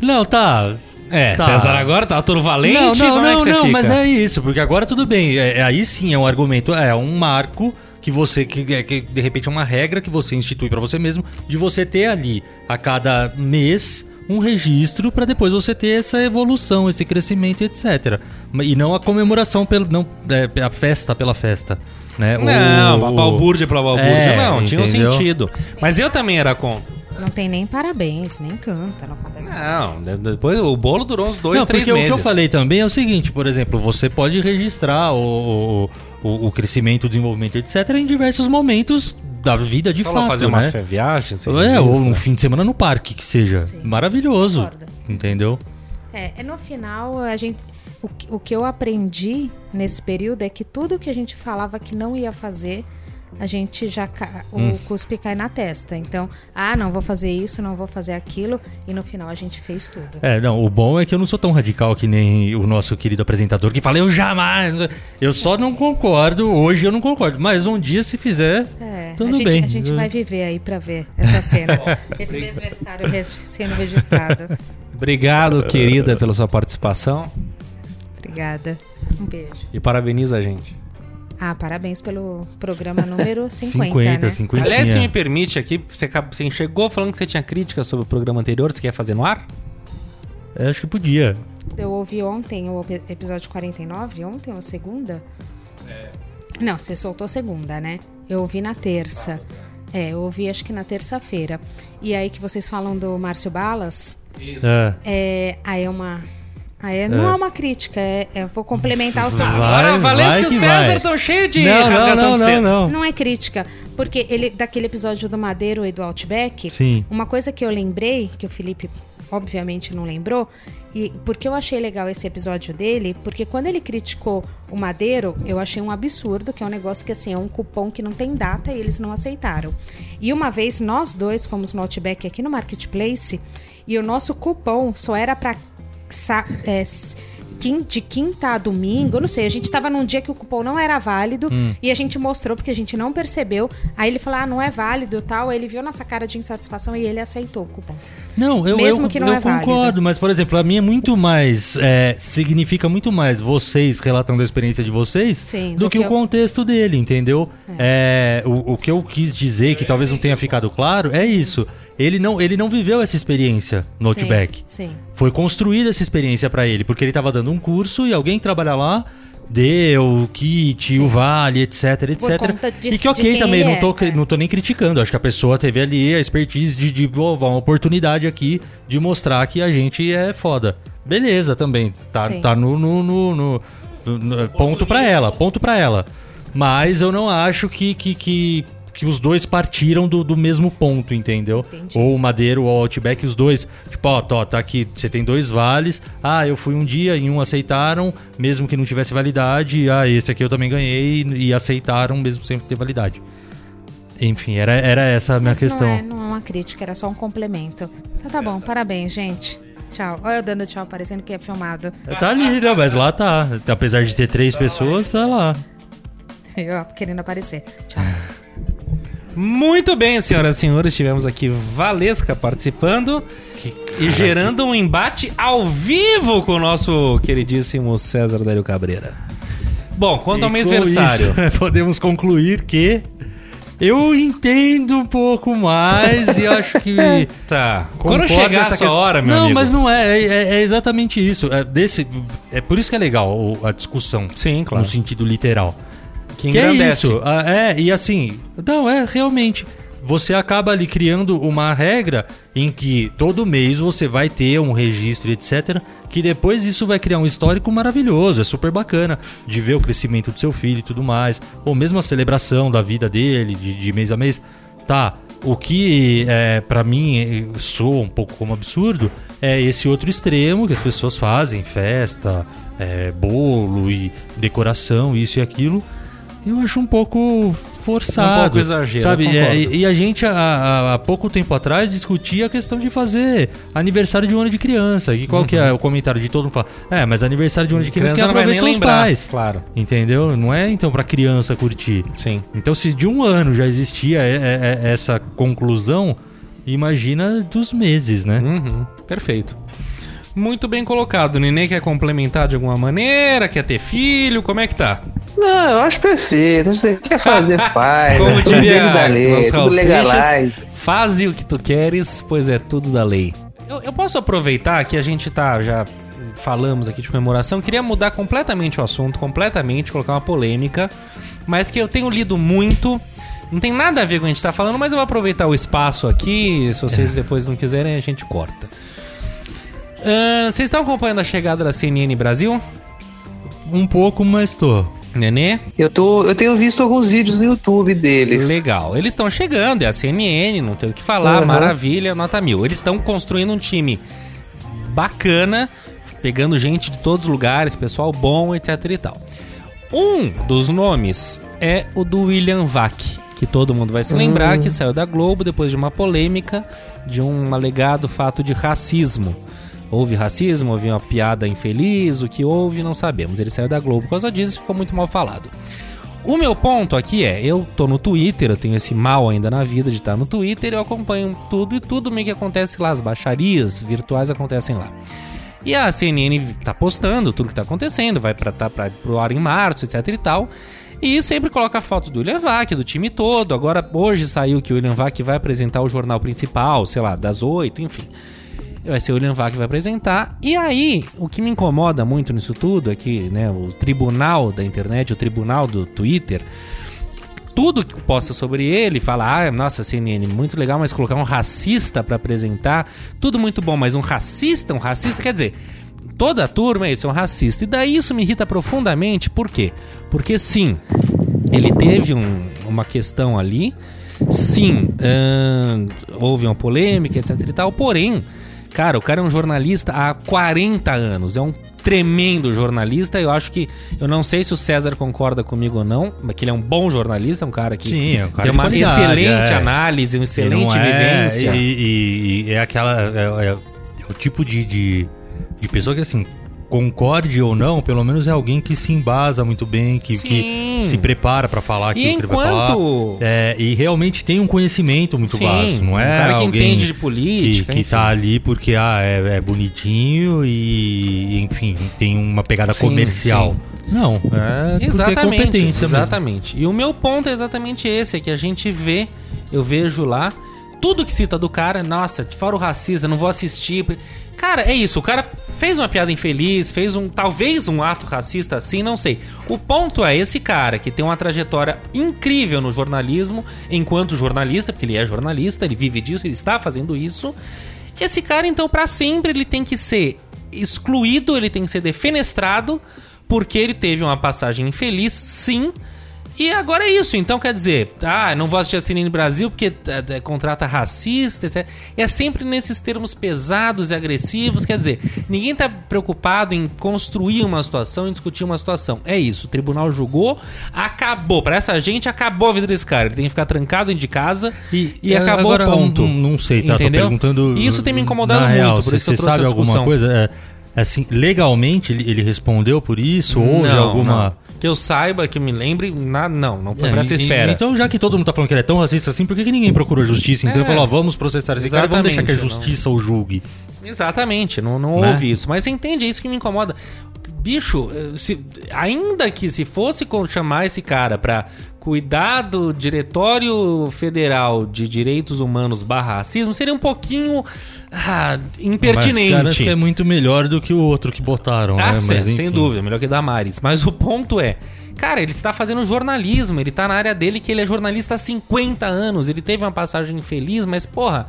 Não, tá. É, Tá. César agora tá todo valente. não, não, como é que não, você não, fica? mas é isso, porque agora tudo bem. É, é- aí sim é um argumento, é um marco que você, que, é- que de repente é uma regra que você institui pra você mesmo, de você ter ali a cada mês um registro para depois você ter essa evolução, esse crescimento, etc. E não a comemoração pelo não é, a festa pela festa, né? Não, O- o, balbúrdia pela balbúrdia, É, não, tinha um entendeu? sentido. Mas eu também era contra. Não tem nem parabéns, nem canta, não acontece nada. Não, de- depois o bolo durou uns dois, não, três porque meses. o que eu falei também é o seguinte, por exemplo, você pode registrar o, o, o- o crescimento, o desenvolvimento, etc. em diversos momentos da vida de Falou fato, fazer né? uma viagem, você É, ou um fim de semana no parque, que seja. Sim. Maravilhoso. Concordo. Entendeu? É, é no final, a gente. O, que- o que eu aprendi nesse período é que tudo que a gente falava que não ia fazer, a gente já. ca- O Hum. cuspe cai na testa. Então, ah, não vou fazer isso, não vou fazer aquilo. E no final a gente fez tudo. É, não, o bom é que eu não sou tão radical que nem o nosso querido apresentador que fala, eu jamais. Eu só não concordo, hoje eu não concordo. Mas um dia, se fizer, É, tudo a gente, bem. A gente vai viver aí pra ver essa cena. esse mesmo aniversário sendo registrado. Obrigado, querida, pela sua participação. Obrigada. Um beijo. E parabeniza a gente. Ah, parabéns pelo programa número 50, 50, né? 50. Aliás, se me permite aqui, você, chegou falando que você tinha crítica sobre o programa anterior, você quer fazer no ar? É, acho que podia. Eu ouvi ontem o epi- episódio 49, ontem ou segunda? Não, você soltou segunda, né? Eu ouvi na terça. É, eu ouvi acho que na terça-feira. E aí que vocês falam do Márcio Balas, É. é, aí é uma... Aí é- não é uma crítica, é, é- vou complementar o seu... Vai, Agora, Valesca vai e o que César vai. estão cheios de Não, não, rasgação não, de não, não. Não é crítica, porque ele daquele episódio do Madeiro e do Outback, Sim. uma coisa que eu lembrei, que o Felipe obviamente não lembrou, e porque eu achei legal esse episódio dele, porque quando ele criticou o Madeiro, eu achei um absurdo, que é um negócio que assim, é um cupom que não tem data e eles não aceitaram. E uma vez nós dois fomos no Outback aqui no Marketplace e o nosso cupom só era para de quinta a domingo, eu não sei, a gente tava num dia que o cupom não era válido Hum. e a gente mostrou porque a gente não percebeu. Aí ele falou: "Ah, não é válido", e tal. Aí ele viu nossa cara de insatisfação e ele aceitou o cupom. Não, eu, Mesmo eu, que não eu é concordo, válido. mas, por exemplo, a minha é muito mais. é, significa muito mais vocês relatando a experiência de vocês Sim, do, do que, que o eu- contexto dele, entendeu? É, o, o que eu quis dizer, que talvez não tenha ficado claro, é isso. Ele não, ele não viveu essa experiência no Outback. Sim. Foi construída essa experiência pra ele, porque ele tava dando um curso e alguém que trabalha lá deu o kit, o vale, etc, etc. de- e que ok também, não é, tô, é. não tô nem criticando. Acho que a pessoa teve ali a expertise de, de pô, uma oportunidade aqui de mostrar que a gente é foda. Beleza também. Tá, Sim. tá no, no, no- no- no- ponto pra ela, ponto pra ela. Mas eu não acho que, que, que, que os dois partiram do, do mesmo ponto, entendeu? Entendi. Ou o Madeiro ou o Outback, os dois. Tipo, ó, tó, tá aqui, você tem dois vales. Ah, eu fui um dia e um aceitaram, mesmo que não tivesse validade. Ah, esse aqui eu também ganhei e aceitaram, mesmo sem ter validade. Enfim, era, era essa a minha Mas questão. Não é, não é uma crítica, era só um complemento. Então tá bom, parabéns, gente. Tchau. Olha eu dando tchau, parecendo que é filmado. Tá ali, né? Mas lá tá. Apesar de ter três pessoas, tá lá. Eu querendo aparecer. Tchau. Muito bem, senhoras e senhores, tivemos aqui Valesca participando e gerando um embate ao vivo com o nosso queridíssimo César Dário Cabreira. Bom, quanto ao mês versário. isso, podemos concluir que eu entendo um pouco mais e acho que. Tá. Quando chegar essa essa questão- hora, meu não, amigo. mas não é, é. é exatamente isso. É, desse, é por isso que é legal a discussão. Sim, claro. No sentido literal. Que Que é isso. ah, É, e assim. Não, é realmente. Você acaba ali criando uma regra em que todo mês você vai ter um registro, etc. Que depois isso vai criar um histórico maravilhoso. É super bacana de ver o crescimento do seu filho e tudo mais. Ou mesmo a celebração da vida dele, de, de mês a mês. Tá. O que é, para mim soa um pouco como absurdo é esse outro extremo que as pessoas fazem, festa, é, bolo e decoração, isso e aquilo. Eu acho um pouco forçado. Um pouco exagero, Sabe? eu É, e, e a gente, há, há- pouco tempo atrás, discutia a questão de fazer aniversário de um ano de criança. E qual que é o comentário de todo mundo? Fala, é, mas aniversário de um ano de criança, Criança quem vai aproveita são os lembrar. pais. Claro. Entendeu? Não é então pra criança curtir. Sim. Então, se de um ano já existia é, é, é, essa conclusão, imagina dos meses, né? Uhum, perfeito. Muito bem colocado. O Nenê quer complementar de alguma maneira? Quer ter filho? Como é que tá? Não, eu acho perfeito. Você quer fazer, faz. Como é tudo diria tudo legalize. Faze o que tu queres, pois é tudo da lei. Eu, eu posso aproveitar que a gente tá já falamos aqui de comemoração, queria mudar completamente o assunto, completamente, colocar uma polêmica, mas que eu tenho lido muito. Não tem nada a ver com o que a gente tá falando, mas eu vou aproveitar o espaço aqui. Se vocês depois não quiserem, a gente corta. Ahn, vocês estão acompanhando a chegada da CNN Brasil? Um pouco, mas tô. Nenê? Eu, tô, eu tenho visto alguns vídeos no YouTube deles. Legal. Eles estão chegando, é a CNN, não tem o que falar, Uhum. maravilha, nota mil. Eles estão construindo um time bacana, pegando gente de todos os lugares, pessoal bom, etc e tal. Um dos nomes é o do William Vac, que todo mundo vai se lembrar que saiu da Globo depois de uma polêmica de um alegado fato de racismo. Houve racismo, houve uma piada infeliz, o que houve, não sabemos. Ele saiu da Globo por causa disso e ficou muito mal falado. O meu ponto aqui é, eu tô no Twitter, eu tenho esse mal ainda na vida de estar no Twitter, eu acompanho tudo e tudo meio que acontece lá, as baixarias virtuais acontecem lá. E a CNN tá postando tudo que tá acontecendo, vai para tá pra, pro ar em março, etc e tal. E sempre coloca a foto do William Vac, do time todo. Agora, hoje saiu que o William Vac vai apresentar o jornal principal, sei lá, das oito, enfim. Vai ser o William Vac que vai apresentar. E aí, o que me incomoda muito nisso tudo é que né, o tribunal da internet, o tribunal do Twitter, tudo que posta sobre ele, fala, ah, nossa, CNN, muito legal, mas colocar um racista pra apresentar, tudo muito bom, mas um racista, um racista, quer dizer, toda a turma é isso, é um racista. E daí isso me irrita profundamente, por quê? Porque sim, ele teve um- uma questão ali, sim, ahn, houve uma polêmica, etc e tal, porém, cara, o cara é um jornalista há 40 anos, é um tremendo jornalista, eu acho que, eu não sei se o César concorda comigo ou não, mas que ele é um bom jornalista, um cara que Sim, é um cara tem uma excelente é. análise, uma excelente é- vivência. E, e- e é aquela. É, é- é o tipo de, de, de pessoa que, assim, concorde ou não, pelo menos é alguém que se embasa muito bem, que, Sim. que se prepara pra falar aquilo E que ele vai falar. enquanto- É, e realmente tem um conhecimento muito Sim, vasto, não um é? cara que entende de política, Que, que enfim. tá ali porque ah, é, é bonitinho e, enfim, tem uma pegada Sim, comercial. Não, é porque é Exatamente, competência mesmo. exatamente. E o meu ponto é exatamente esse, é que a gente vê, eu vejo lá, tudo que cita do cara, nossa, fora o racista, não vou assistir. Cara, é isso, o cara fez uma piada infeliz, fez um, talvez um ato racista assim, não sei. O ponto é esse cara que tem uma trajetória incrível no jornalismo, enquanto jornalista, porque ele é jornalista, ele vive disso, ele está fazendo isso. Esse cara, então, pra sempre ele tem que ser excluído, ele tem que ser defenestrado, porque ele teve uma passagem infeliz, sim. E agora é isso. Então quer dizer, ah, não vou assistir a CNN Brasil porque é, é, contrata racista, etc. É sempre nesses termos pesados e agressivos. Quer dizer, ninguém tá preocupado em construir uma situação, em discutir uma situação. É isso. O tribunal julgou, acabou. Pra essa gente, acabou a vida desse cara. Ele tem que ficar trancado dentro de casa e, E, acabou agora, o ponto. um- Não sei, tá? Entendeu? Tô perguntando. E isso tem me incomodado muito, real, por isso eu trouxe sabe a alguma coisa? É, assim, legalmente ele, ele respondeu por isso? Houve Não, alguma. não. Que eu saiba, que eu me lembre, na, não, não foi É, pra essa e- esfera. Então, já que todo mundo tá falando que ele é tão racista assim, por que, que ninguém procura justiça? Então É. falou, ó, vamos processar esse cara vamos deixar que a justiça o julgue. Exatamente, não, não Né? houve isso. Mas você entende, é isso que me incomoda. Bicho, eh, se, ainda que se fosse chamar esse cara pra cuidar do Diretório Federal de Direitos Humanos barra racismo, seria um pouquinho ah, Mas impertinente. garanto que é muito melhor do que o outro que botaram, Ah, né? sem, Mas, sem dúvida, melhor que Damares. Mas o ponto é, cara, ele está fazendo jornalismo, ele tá na área dele que ele é jornalista há 50 anos, ele teve uma passagem infeliz, mas porra.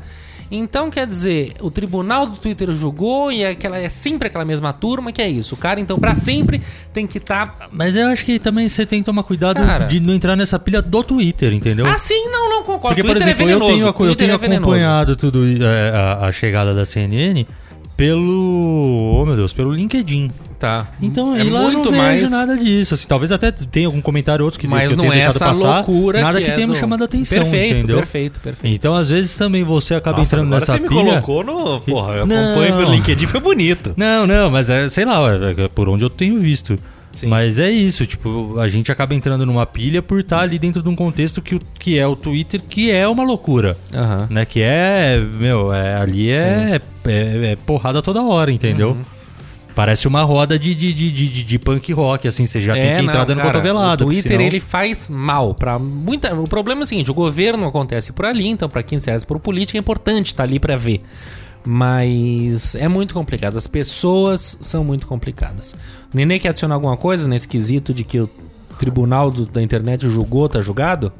Então, quer dizer, o tribunal do Twitter julgou e é, aquela, é sempre aquela mesma turma que é isso. O cara, então, pra sempre tem que tá estar. Mas eu acho que também você tem que tomar cuidado Cara. de não entrar nessa pilha do Twitter, entendeu? Ah, sim, não, não concordo. Porque, por Twitter exemplo, é eu tenho, eu Twitter tenho é acompanhado tudo é, a, a chegada da CNN pelo. Oh meu Deus, pelo LinkedIn. Tá. Então é lá eu muito não vejo mais. nada disso. Assim, talvez até tenha algum comentário outro que, mas que eu não tenha é essa passar. loucura nada que, que, é tenha me do- chamado a atenção, Perfeito, entendeu? perfeito, perfeito. Então, às vezes, também você acaba Nossa, entrando agora nessa você me pilha. colocou no. Porra, eu Não. acompanho pelo LinkedIn, foi bonito. Não, não, mas é, sei lá, é, é por onde eu tenho visto. Sim. Mas é isso, tipo, a gente acaba entrando numa pilha por estar ali dentro de um contexto que, que é o Twitter, que é uma loucura. Aham. Né? Que é, meu, é, ali é, é, é porrada toda hora, entendeu? Uhum. Parece uma roda de, de, de, de, de- de punk rock, assim, você já tem que entrar É, não, dando cara, cotovelada. O Twitter senão- ele faz mal para muita. O problema é o seguinte: o governo acontece por ali, então para quem serve por política é importante estar ali para ver. Mas é muito complicado. As pessoas são muito complicadas. O Nenê quer adicionar alguma coisa nesse quesito de que o tribunal do- da internet julgou, tá julgado?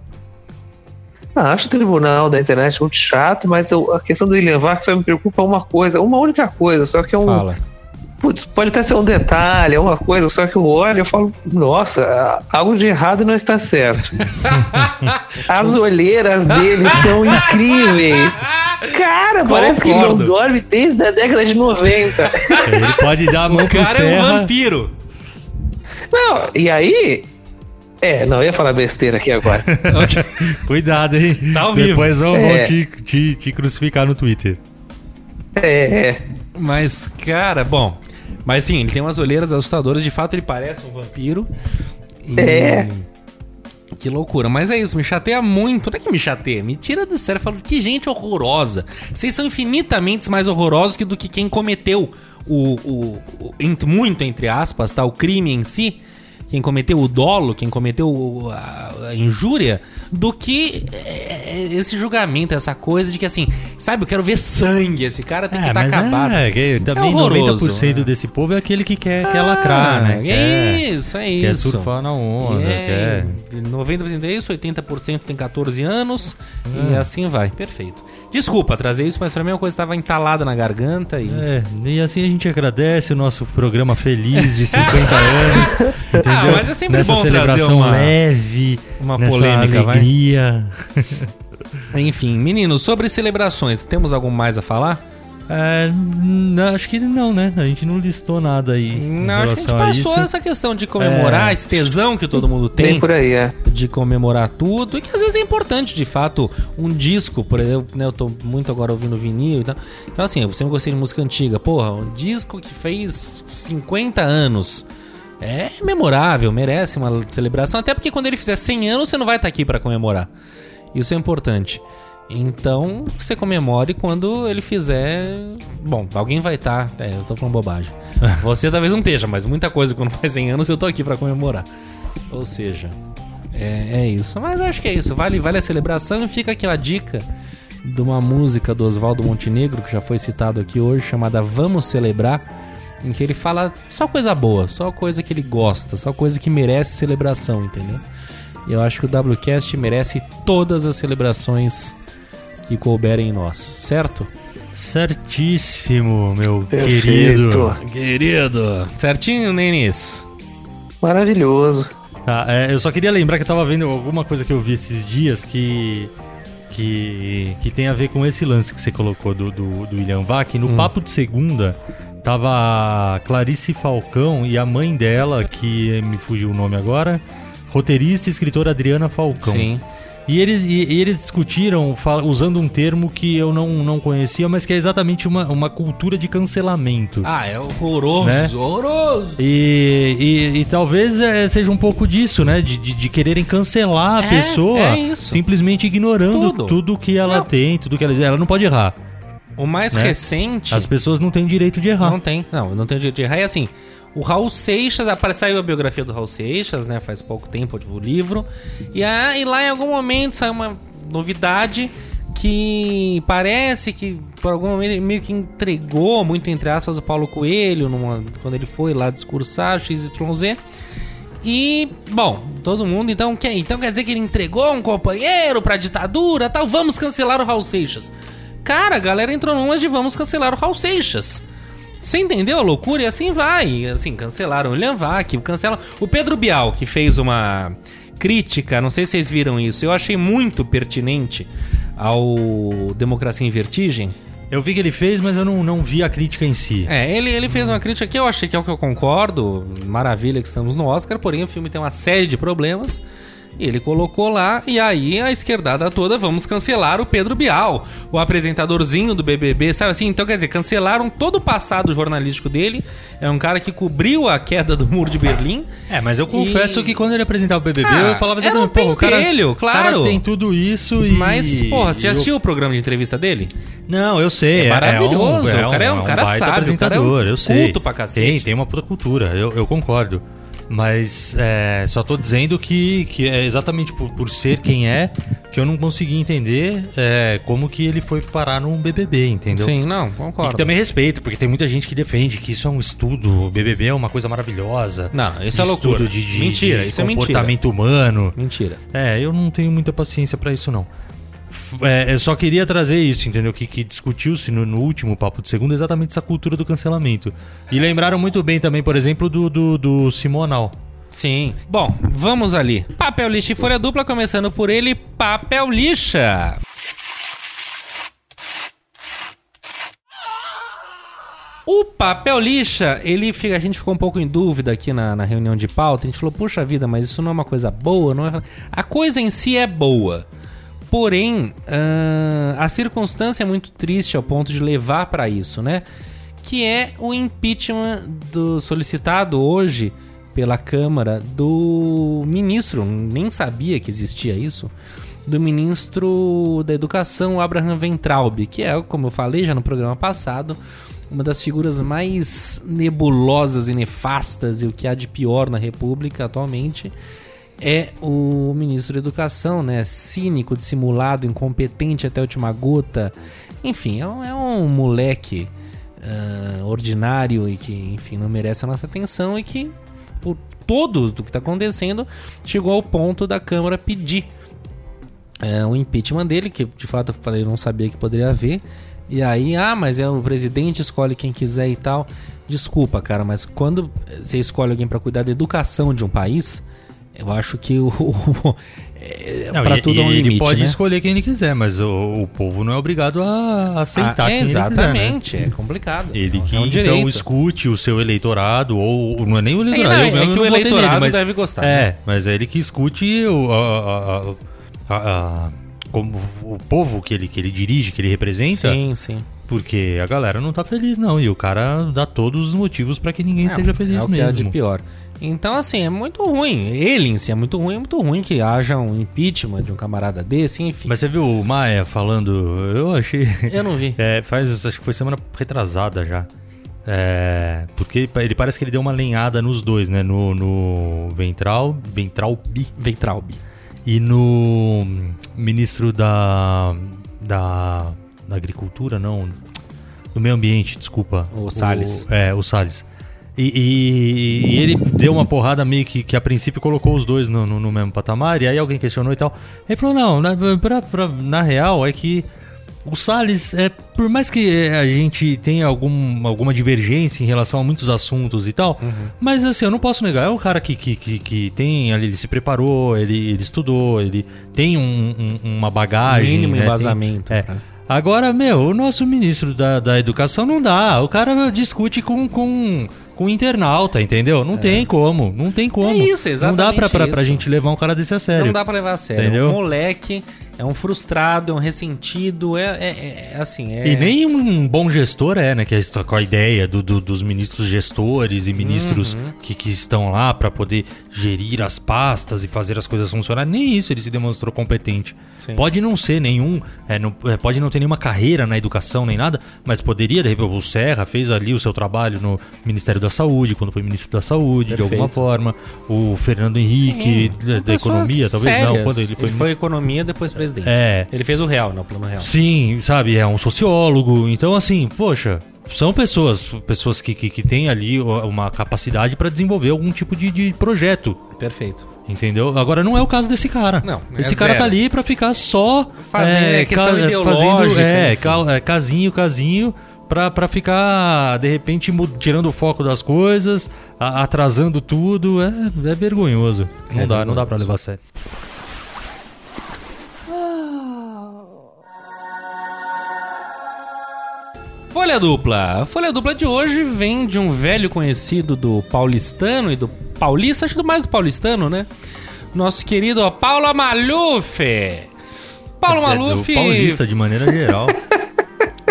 Ah, acho o tribunal da internet muito chato, mas eu- a questão do William Vac só me preocupa uma coisa, uma única coisa, só que é um. Fala. Putz, pode até ser um detalhe, é uma coisa, só que eu olho e eu falo, nossa, algo de errado não está certo. As olheiras dele são incríveis. Cara, parece que ele não Concordo. dorme desde a década de 90. Ele pode dar a mão O pro cara é um vampiro. Não, e aí. É, não, eu ia falar besteira aqui agora. Cuidado, hein? Tá ao vivo. Depois vão, vão É. te, te, te crucificar no Twitter. É, é. Mas, cara, bom. Mas sim, ele tem umas olheiras assustadoras. De fato, ele parece um vampiro. E- É. Que loucura. Mas é isso, me chateia muito. Não é que me chateia, me tira do sério. Falo, que gente horrorosa. Vocês são infinitamente mais horrorosos que do que quem cometeu o. o, o- muito, entre aspas, tá? O crime em si. Quem cometeu o dolo, quem cometeu a, injúria, do que é, esse julgamento, essa coisa de que assim, sabe, eu quero ver sangue, esse cara tem que estar mas acabado. é, que também horroroso, 90% né? desse povo é aquele que quer, quer lacrar, né? É Quer, isso, é quer isso. surfar na onda, É, quer... 90% é isso, 80% tem 14 anos É. e assim vai. Perfeito. Desculpa trazer isso, mas pra mim é uma coisa estava entalada na garganta e. É, e assim a gente agradece o nosso programa feliz de 50 anos, entendeu? Ah, mas é sempre Nessa bom celebração uma- leve, uma polêmica, alegria. Enfim, meninos, sobre celebrações, temos algo mais a falar? É, acho que não, né? A gente não listou nada aí Não, acho que a gente a passou isso. essa questão de comemorar, É. esse tesão que todo mundo Bem tem. por aí, é. de comemorar tudo e que às vezes é importante, de fato, um disco, por exemplo, né, eu tô muito agora ouvindo vinil e tal. Então assim, eu sempre gostei de música antiga. Porra, um disco que fez 50 anos. É memorável, merece uma celebração, até porque quando ele fizer 100 anos você não vai estar aqui pra comemorar. Isso é importante. Então, você comemore quando ele fizer. Bom, alguém vai estar. É, eu tô falando bobagem. Você talvez não esteja, mas muita coisa quando faz 100 anos eu tô aqui pra comemorar. Ou seja, é, é isso. Mas acho que é isso. Vale, vale a celebração e fica aqui a dica de uma música do Oswaldo Montenegro, que já foi citado aqui hoje, chamada Vamos Celebrar, em que ele fala só coisa boa, só coisa que ele gosta, só coisa que merece celebração, entendeu? E eu acho que o WCast merece todas as celebrações que couberem em nós, certo? Certíssimo, meu Perfeito. querido. Querido. Certinho, Nenis? Maravilhoso. Tá, é, eu só queria lembrar que eu tava vendo alguma coisa que eu vi esses dias que. Que, que tem a ver com esse lance que você colocou do, do, do William Vac. No Papo de Segunda, tava a Clarice Falcão e a mãe dela, que me fugiu o nome agora, roteirista e escritora Adriana Falcão. Sim. E eles, e, e eles discutiram fal- usando um termo que eu não, não conhecia, mas que é exatamente uma, uma cultura de cancelamento. Ah, é horroroso, Né? horroroso. E, e- e talvez é, seja um pouco disso, né? De, de, de quererem cancelar a É, pessoa é simplesmente ignorando Tudo. tudo que ela Não. tem, tudo que ela Ela não pode errar. O mais Né? recente. As pessoas não têm direito de errar. Não tem, não, não tem jeito de errar. E assim, o Raul Seixas, saiu a biografia do Raul Seixas, né? Faz pouco tempo o livro. E, a- e lá em algum momento saiu uma novidade que parece que por algum momento meio que entregou, muito entre aspas, o Paulo Coelho numa- quando ele foi lá discursar XYZ. E, bom, todo mundo então quer, então quer dizer que ele entregou um companheiro pra ditadura tal, vamos cancelar o Raul Seixas. Cara, a galera entrou numas de vamos cancelar o Raul Seixas. Você entendeu a loucura? E assim vai. Assim, cancelaram o William Vac, cancelam. O Pedro Bial, que fez uma crítica, não sei se vocês viram isso, eu achei muito pertinente ao Democracia em Vertigem. Eu vi que ele fez, mas eu não, não vi a crítica em si. É, ele, ele fez uma crítica que eu achei que é o que eu concordo. Maravilha que estamos no Oscar, porém o filme tem uma série de problemas. Ele colocou lá, e aí a esquerdada toda, vamos cancelar o Pedro Bial, o apresentadorzinho do BBB, sabe assim? Então, quer dizer, cancelaram todo o passado jornalístico dele. É um cara que cobriu a queda do Muro de Berlim. É, mas eu confesso E- que quando ele apresentava o BBB, Ah, eu falava era um o cara, pentelho, o cara claro. tem tudo isso e... Mas, porra, você já eu- assistiu o programa de entrevista dele? Não, eu sei. É maravilhoso, o cara é um cara baita sábio, o cara é um apresentador, eu sei. culto pra cacete. Tem, tem uma puta cultura, eu, eu concordo. Mas é, só tô dizendo que, que é exatamente por, por ser quem é, que eu não consegui entender é, como que ele foi parar num BBB, entendeu? Sim, não, E concordo. que também respeito, porque tem muita gente que defende que isso é um estudo, o BBB é uma coisa maravilhosa. Não, isso é loucura. Estudo de, de- Mentira, de isso é mentira. comportamento humano. Mentira. É, eu não tenho muita paciência pra isso, não. É, só queria trazer isso, entendeu? Que, que discutiu-se no, no último Papo de Segunda exatamente essa cultura do cancelamento. E lembraram muito bem também, por exemplo, do, do, do Simonal. Sim. Bom, vamos ali. Papel lixa e folha dupla, começando por ele, papel lixa. O papel lixa, ele fica, a gente ficou um pouco em dúvida aqui na, na reunião de pauta. A gente falou, puxa vida, mas isso não é uma coisa boa, não é? A coisa em si é boa. Porém, ahn, a circunstância é muito triste ao ponto de levar para isso, né? Que é o impeachment do solicitado hoje pela Câmara do ministro, nem sabia que existia isso, do ministro da Educação, Abraham Ventralbe, que é, como eu falei já no programa passado, uma das figuras mais nebulosas e nefastas e o que há de pior na República atualmente é o ministro da Educação, né? Cínico, dissimulado, incompetente até a última gota. Enfim, é um, é um moleque ah, ordinário e que, enfim, não merece a nossa atenção e que, por todo o que está acontecendo, chegou ao ponto da Câmara pedir é, um impeachment dele, que de fato eu falei, não sabia que poderia haver. E aí, ah, mas é o presidente escolhe quem quiser e tal. Desculpa, cara, mas quando você escolhe alguém para cuidar da educação de um país, eu acho que o, o é, Não, para tudo e um ele limite, pode né? escolher quem ele quiser, mas o, o povo não é obrigado a aceitar Ah, quem ele quiser, né? exatamente, é complicado. Ele que é um então direito. escute o seu eleitorado, ou não é nem o É, eleitorado, não, eu é mesmo que não o votei nele, eleitorado mas- deve gostar, É, né? mas é ele que escute o, a- a- a- como o povo que ele, que ele dirige, que ele representa, Sim, sim. porque a galera não tá feliz não, e o cara dá todos os motivos pra que ninguém seja feliz é o que há de mesmo. pior. Então, assim, é muito ruim. Ele em si é muito ruim, é muito ruim que haja um impeachment de um camarada desse, enfim. Mas você viu o Maia falando, eu achei... Eu não vi. É, faz, acho que foi semana retrasada já. É, porque ele parece que ele deu uma lenhada nos dois, né? No, no Ventral, Ventral Bi Veitraub. e no ministro da, da, da Agricultura, não, do Meio Ambiente, desculpa. O Salles. é, o Salles. E, e- e ele deu uma porrada meio que, que a princípio colocou os dois no, no- no mesmo patamar, e aí alguém questionou e tal. Ele falou: não, na, pra- pra- na real é que o Salles, é, por mais que é, a gente tenha algum, alguma divergência em relação a muitos assuntos e tal, Uhum. mas assim, eu não posso negar, é um cara que, que, que, que tem ali, ele se preparou, ele, ele estudou, ele tem um- um- uma bagagem. Mínimo né, tem- é. pra- Agora, meu, o nosso ministro da, da educação não dá. O cara discute com, com, com internauta, entendeu? Não tem como, não tem como. É isso, Não dá pra, exatamente pra, pra gente levar um cara desse a sério. Não dá pra levar a sério. Entendeu? É um moleque, é um frustrado, é um ressentido, é, é- é assim. É... E nem um bom gestor é, né? Que é com a ideia do, do- dos ministros gestores e ministros Uhum. que, que estão lá pra poder gerir as pastas e fazer as coisas funcionarem. Nem isso ele se demonstrou competente. Sim. Pode não ser nenhum, é, não- é, pode não ter nenhuma carreira na educação nem nada, mas poderia, de repente, o Serra fez ali o seu trabalho no Ministério da Saúde, quando foi ministro da Saúde, de Perfeito. alguma forma. O Fernando Henrique, da, da Pessoas economia, talvez não, sérias. quando ele foi ministro. economia, depois presidente. É. Ele fez o real, não, o plano real. Sim, sabe, é um sociólogo. Então, assim, poxa, são pessoas, pessoas que, que, que têm ali uma capacidade para desenvolver algum tipo de, de projeto. Perfeito. Entendeu? Agora não é o caso desse cara. Não, é Esse cara zero. tá ali pra ficar só Fazendo, é questão ca- ideológica, é, enfim. ca- é, casinho, casinho, pra, pra ficar, de repente, tirando o foco das coisas, atrasando tudo. É, é vergonhoso. Não É dá, não dá vergonhoso. pra levar a sério. Folha dupla. A folha dupla de hoje vem de um velho conhecido do paulistano e do paulista, acho que mais do paulistano, né? Nosso querido Paulo Maluf. Paulo É, do Maluf. Paulista, de maneira geral.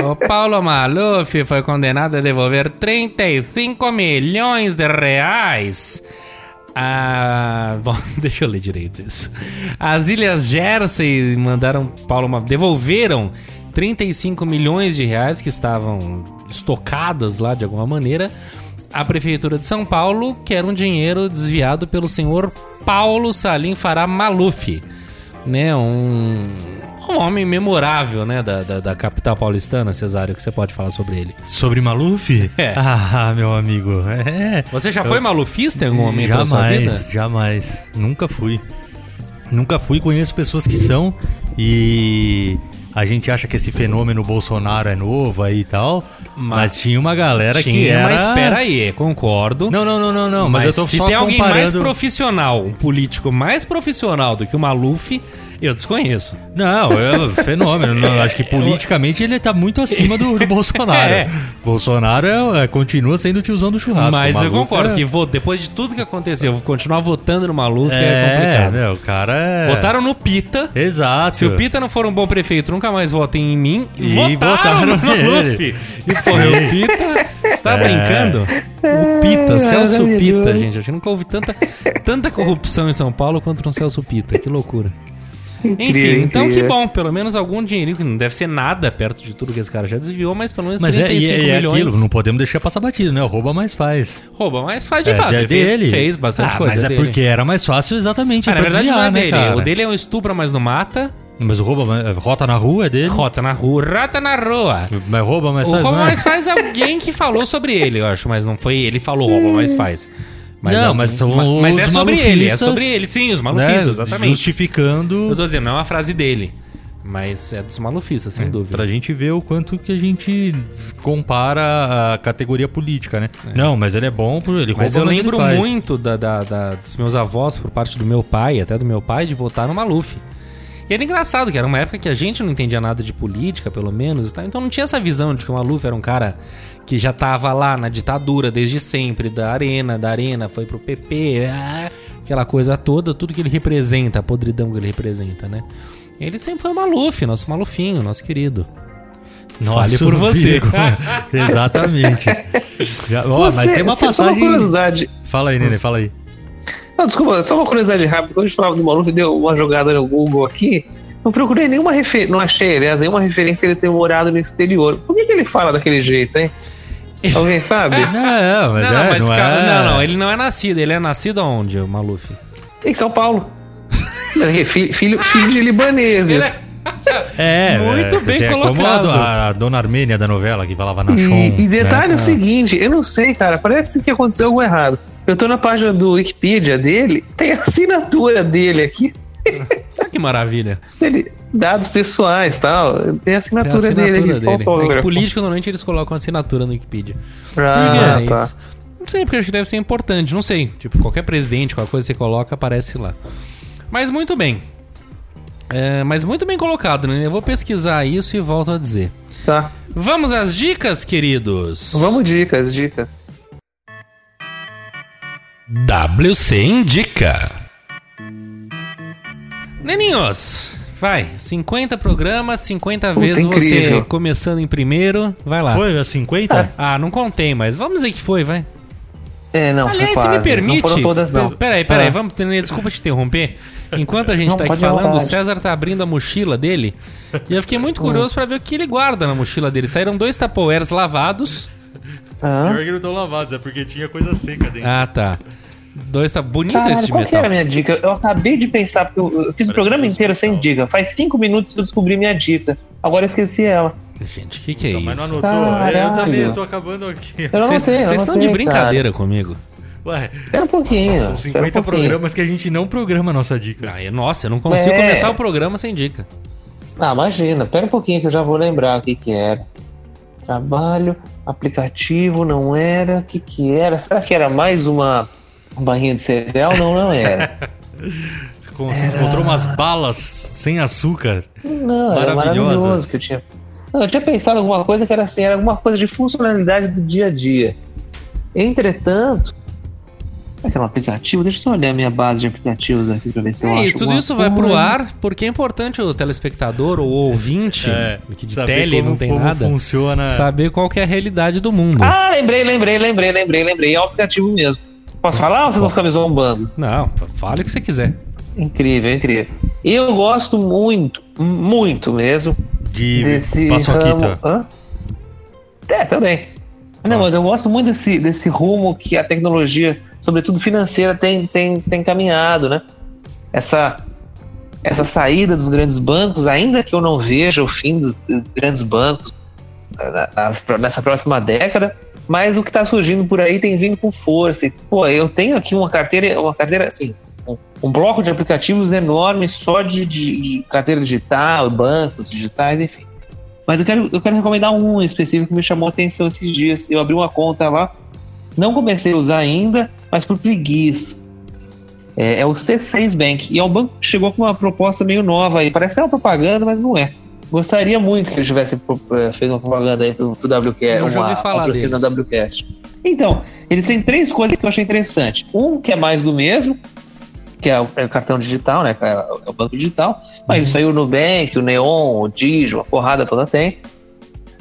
O Paulo Maluf foi condenado a devolver 35 milhões de reais. Ah, bom, deixa eu ler direito isso. As Ilhas Jersey mandaram Paulo Ma- devolveram 35 milhões de reais que estavam estocadas lá de alguma maneira à prefeitura de São Paulo, que era um dinheiro desviado pelo senhor Paulo Salim Fará Maluf. né, um, um homem memorável, né, da, da, da capital paulistana, Cesário, que você pode falar sobre ele. Sobre Maluf? É. Ah, meu amigo. É. Você já foi malufista em algum momento da sua vida? Jamais, jamais. Nunca fui. Nunca fui, conheço pessoas que são e a gente acha que esse fenômeno Bolsonaro é novo aí e tal, mas, tinha uma galera que Tinha, era... mas espera aí, concordo. Não, não, não, não, não, mas, mas eu tô se só tem alguém mais comparando... profissional, um político mais profissional do que o Maluf, eu desconheço. Não, é um fenômeno. Não, acho que politicamente ele tá muito acima do, do Bolsonaro. É. Bolsonaro é- é- continua sendo o tiozão do churrasco. mas eu concordo é- que vou, depois de tudo que aconteceu, vou continuar votando no Maluf é, É, complicado. meu, o cara é... Votaram no Pita. Exato. Se o Pita não for um bom prefeito, nunca mais votem em mim. E votaram, votaram no. Maluf. E porra, o Pita. Você tá É. brincando? O Pita, Celso. Pita, gente. Acho que nunca houve tanta, tanta corrupção em São Paulo contra um Celso Pita. Que loucura. Incrível, Enfim, então que incrível. bom, pelo menos algum dinheirinho, que não deve ser nada perto de tudo que esse cara já desviou, mas pelo menos Mas é, 35 e é, é milhões. aquilo, não podemos deixar passar batido, né? O rouba mais faz. Rouba, mas faz de é, fato. é ele fez, dele. fez bastante Ah, coisa Mas é dele. porque era mais fácil exatamente Ah, na verdade desviar, não é né, dele. cara? O dele é um estupra, mas não mata. Mas o rouba, é, rota na rua é dele. Rota na rua, rata na rua. Mas rouba mais O faz, rouba é? mais faz alguém que falou sobre ele, eu acho, mas não foi ele que falou rouba mais faz. Não, é- mas são ma- mas é os sobre ele, é sobre ele, sim, os né? malufistas, exatamente. Justificando Eu tô dizendo, não é uma frase dele, mas é dos malufistas, sem dúvida. Pra gente ver o quanto que a gente compara a categoria política, né? Não, mas ele é bom, por ele Mas eu lembro muito da, da- da- dos meus avós, por parte do meu pai, até do meu pai, de votar no Maluf. E era engraçado, que era uma época que a gente não entendia nada de política, pelo menos, tá? então não tinha essa visão de que o Maluf era um cara que já tava lá na ditadura desde sempre, da Arena, da Arena foi pro PP, ah, aquela coisa toda, tudo que ele representa, a podridão que ele representa, né? Ele sempre foi o Maluf, nosso Malufinho, nosso querido. Nossa, Fale por você. Exatamente. Já- ó, mas Você- tem uma Só uma passagem. curiosidade. Fala aí, Nenê, fala aí. Não, desculpa, só uma curiosidade rápida. Quando a gente falava do Maluf, deu uma jogada no Google aqui. Não procurei nenhuma referência, não achei, aliás, nenhuma referência ele ter morado no exterior. Por que, que ele fala daquele jeito, hein? Alguém sabe? Não, mas não, é, não, mas não cara, é... não, não, ele não é nascido, ele é nascido aonde, o Maluf? Em São Paulo. filho, filho, filho de libaneses. É- É, Muito é, bem é Como colocado. a, a dona Armênia da novela que falava na E, Chon. e detalhe né? é o seguinte, eu não sei, cara, parece que aconteceu algo errado. Eu tô na página do Wikipedia dele, tem a assinatura dele aqui, Ah, que maravilha. ele, dados pessoais e tal, tem a Tem a assinatura, assinatura dele dele. aqui, com É que político, normalmente eles colocam assinatura no Wikipedia. Ah, Mas, tá. Não sei, porque acho que deve ser importante. Não sei. Tipo, qualquer presidente, qualquer coisa que você coloca, aparece lá. Mas muito bem. É, mas muito bem colocado, né? Eu vou pesquisar isso e volto a dizer. Tá. Vamos às dicas, queridos? Vamos dicas, dicas. WC Indica. Neninhos, vai. 50 programas, 50 Puta, vezes você incrível. começando em primeiro. Vai lá. Foi a 50? Ah, não contei, mas vamos dizer que foi, vai. É, não, Aliás, foi se me permite. Não foram todas, não. Peraí, peraí, Ah. vamos. Desculpa te interromper. Enquanto a gente Não, tá aqui falando, o. César tá abrindo a mochila dele. E eu fiquei Hum. muito curioso pra ver o que ele guarda na mochila dele. Saíram dois Tupperwares lavados. Ah. que não estão lavados, é porque tinha coisa seca dentro. Ah, tá. Dois tá bonito Cara, esse de qual que metal. era a minha dica? Eu acabei de pensar, porque eu, eu fiz o programa inteiro sem dica. Faz cinco minutos que eu descobri minha dica. Agora eu esqueci ela. Gente, o que, que é Então, mas não isso? anotou? É, eu também, Caralho. eu tô acabando aqui. Eu não Vocês estão de brincadeira comigo. Ué, Cara. Espera um pouquinho. são espera 50 um pouquinho. programas que a gente não programa a nossa dica. Ah, eu- nossa, eu não consigo É. começar o programa sem dica. Ah, imagina. Espera um pouquinho que eu já vou lembrar o que que era. Trabalho, aplicativo, não era. O que que era? Será que era mais uma barrinha de cereal? Não, não era. Você encontrou umas balas sem açúcar. Não, era Maravilhosas. maravilhoso que eu tinha. Não, eu tinha pensado em alguma coisa que era assim, era alguma coisa de funcionalidade do dia a dia. Entretanto, será que é um aplicativo? Deixa eu só olhar a minha base de aplicativos aqui pra ver se eu É acho. isso, tudo isso vai pro ar porque é importante o telespectador ou o ouvinte, que de tele como, não tem como nada, funciona. saber qual que é a realidade do mundo. Ah, lembrei, lembrei, lembrei, lembrei, lembrei. É um aplicativo mesmo. Posso falar ou vocês vão ficar me zombando? Não, fale o que você quiser. Incrível, incrível. Eu gosto muito, muito mesmo, De desse paçoquita. ramo... É, também. Não, Tá. mas eu gosto muito desse, desse rumo que a tecnologia, sobretudo financeira, tem, tem, tem caminhado, né? Essa essa saída dos grandes bancos, ainda que eu não veja o fim dos, dos grandes bancos na- na- nessa próxima década, mas o que está surgindo por aí tem vindo com força. E, pô, eu tenho aqui uma carteira, uma carteira assim, um, um bloco de aplicativos enorme só de, de- de carteira digital, bancos digitais, enfim. Mas eu quero, eu quero recomendar um específico que me chamou a atenção esses dias. Eu abri uma conta lá, não comecei a usar ainda, mas por preguiça. É, é o C6 Bank. E é um banco que chegou com uma proposta meio nova aí. Parece ser uma propaganda, mas não é. Gostaria muito que ele tivesse eh, feito uma propaganda aí pro, pro WCast. Eu já ouvi falar deles. Então, eles têm três coisas que eu achei interessante. Um que é mais do mesmo, que é o, é o cartão digital, né? que É o banco digital. Mas isso aí o Nubank, o Neon, o Digio, a porrada toda tem.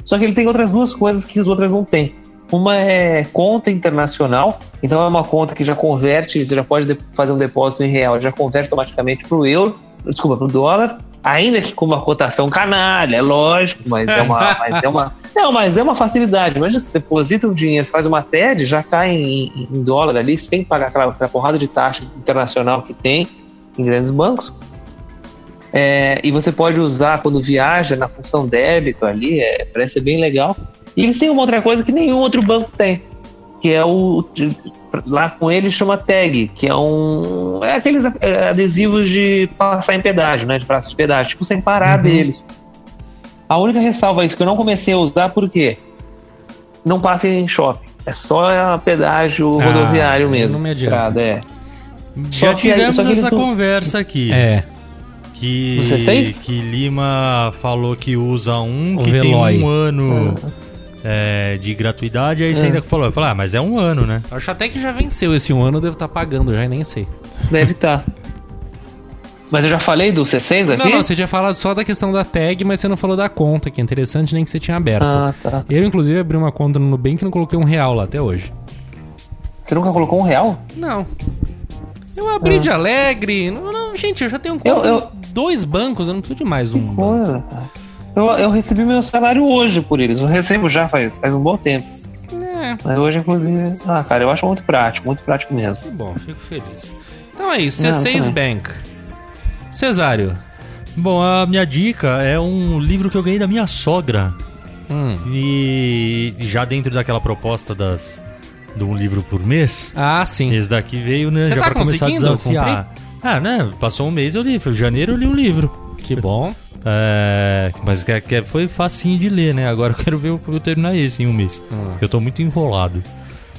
Só que ele tem outras duas coisas que as outras não têm. Uma é conta internacional, então é uma conta que já converte, você já pode de- fazer um depósito em real, já converte automaticamente para o euro, desculpa, para o dólar, ainda que com uma cotação canalha, é lógico, mas é uma, mas é uma, não, mas é uma facilidade. Imagina você deposita um dinheiro, você faz uma TED, já cai em, em dólar ali, sem pagar aquela, aquela porrada de taxa internacional que tem em grandes bancos. É, e você pode usar quando viaja na função débito ali, é, parece ser bem legal. E eles têm uma outra coisa que nenhum outro banco tem, que é o lá com eles chama tag, que é um é aqueles adesivos de passar em pedágio, né, de praça de pedágio, tipo sem parar deles. A única ressalva é isso que eu não comecei a usar porque não passa em shopping, é só pedágio Ah, rodoviário aí mesmo. não me adianta. estrada, é. Já que aí- tivemos eles essa não- conversa aqui. É. Que, No C6? que Lima falou que usa um O que Veloy. tem um ano é, de gratuidade, aí você É. ainda falou, eu falei, ah, mas é um ano, né? Acho até que já venceu esse um ano, eu devo estar pagando já, e nem sei. Deve estar. Mas eu já falei do C6 aqui? Não, não, você tinha falado só da questão da tag, mas você não falou da conta, que é interessante, nem que você tinha aberto. Ah, tá. Eu, inclusive, abri uma conta no Nubank e não coloquei um real lá até hoje. Você nunca colocou um real? Não. Eu abri de alegre. Não, não, gente, eu já tenho conta Eu- eu- dois bancos, eu não preciso de mais um. banco. Coisa, cara. Eu, eu recebi meu salário hoje por eles. Eu recebo já faz, faz um bom tempo. É, Mas hoje, inclusive. Ah, cara, eu acho muito prático, muito prático mesmo. que bom, fico feliz. Então é isso, Não, C6 também. Bank. Cesário. Bom, a minha dica é um livro que eu ganhei da minha sogra. Hum. E já dentro daquela proposta das de um livro por mês, Ah, sim. esse daqui veio, né, Você já tá pra começar a desafiar. Ah, né? Passou um mês eu li. Foi janeiro eu li o livro. Que bom. É, mas que, que foi facinho de ler, né? Agora eu quero ver eu, eu terminar esse em um mês. Ah. Eu tô muito enrolado.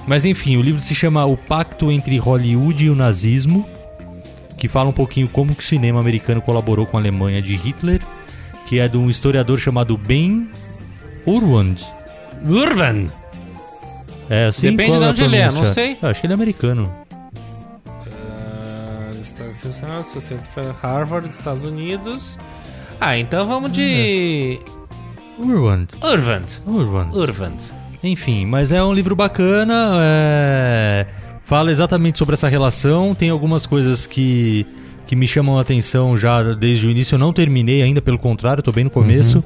Mas enfim, o livro se chama O Pacto entre Hollywood e o Nazismo, que fala um pouquinho como que o cinema americano colaborou com a Alemanha de Hitler, que é de um historiador chamado Ben Urwand. Urban. É, assim, Depende qual de onde ele é, não sei. Eu acho que ele é americano. Harvard, Estados Unidos. Ah, então vamos de. Urwand. Urban. Urwand. Urban. Enfim, mas é um livro bacana. é, Fala exatamente sobre essa relação. Tem algumas coisas que, que me chamam a atenção já desde o início. Eu não terminei ainda, pelo contrário, tô bem no começo.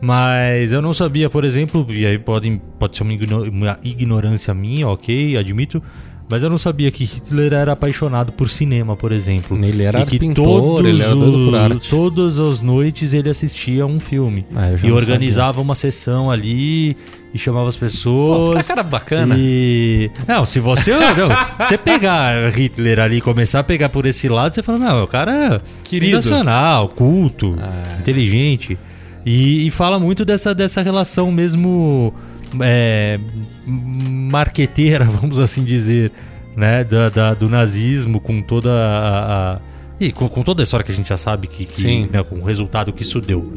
Mas eu não sabia, por exemplo, e aí pode, pode ser uma, igno- uma ignorância minha, ok, admito. Mas eu não sabia que Hitler era apaixonado por cinema, por exemplo. Ele era e que pintor, todos ele era doido por arte. Todas as noites ele assistia a um filme. Ah, e organizava uma sessão ali e chamava as Pô, pessoas. tá cara bacana. E. Não, se você. não, você pegar Hitler ali e começar a pegar por esse lado, você fala, não, o cara é sensacional, culto, Ah. inteligente. E, e fala muito dessa, dessa relação mesmo é, marqueteira, vamos assim dizer, né? Da, da- do nazismo com toda a. a- e com, com toda a história que a gente já sabe que, que Sim. né, com o resultado que isso deu.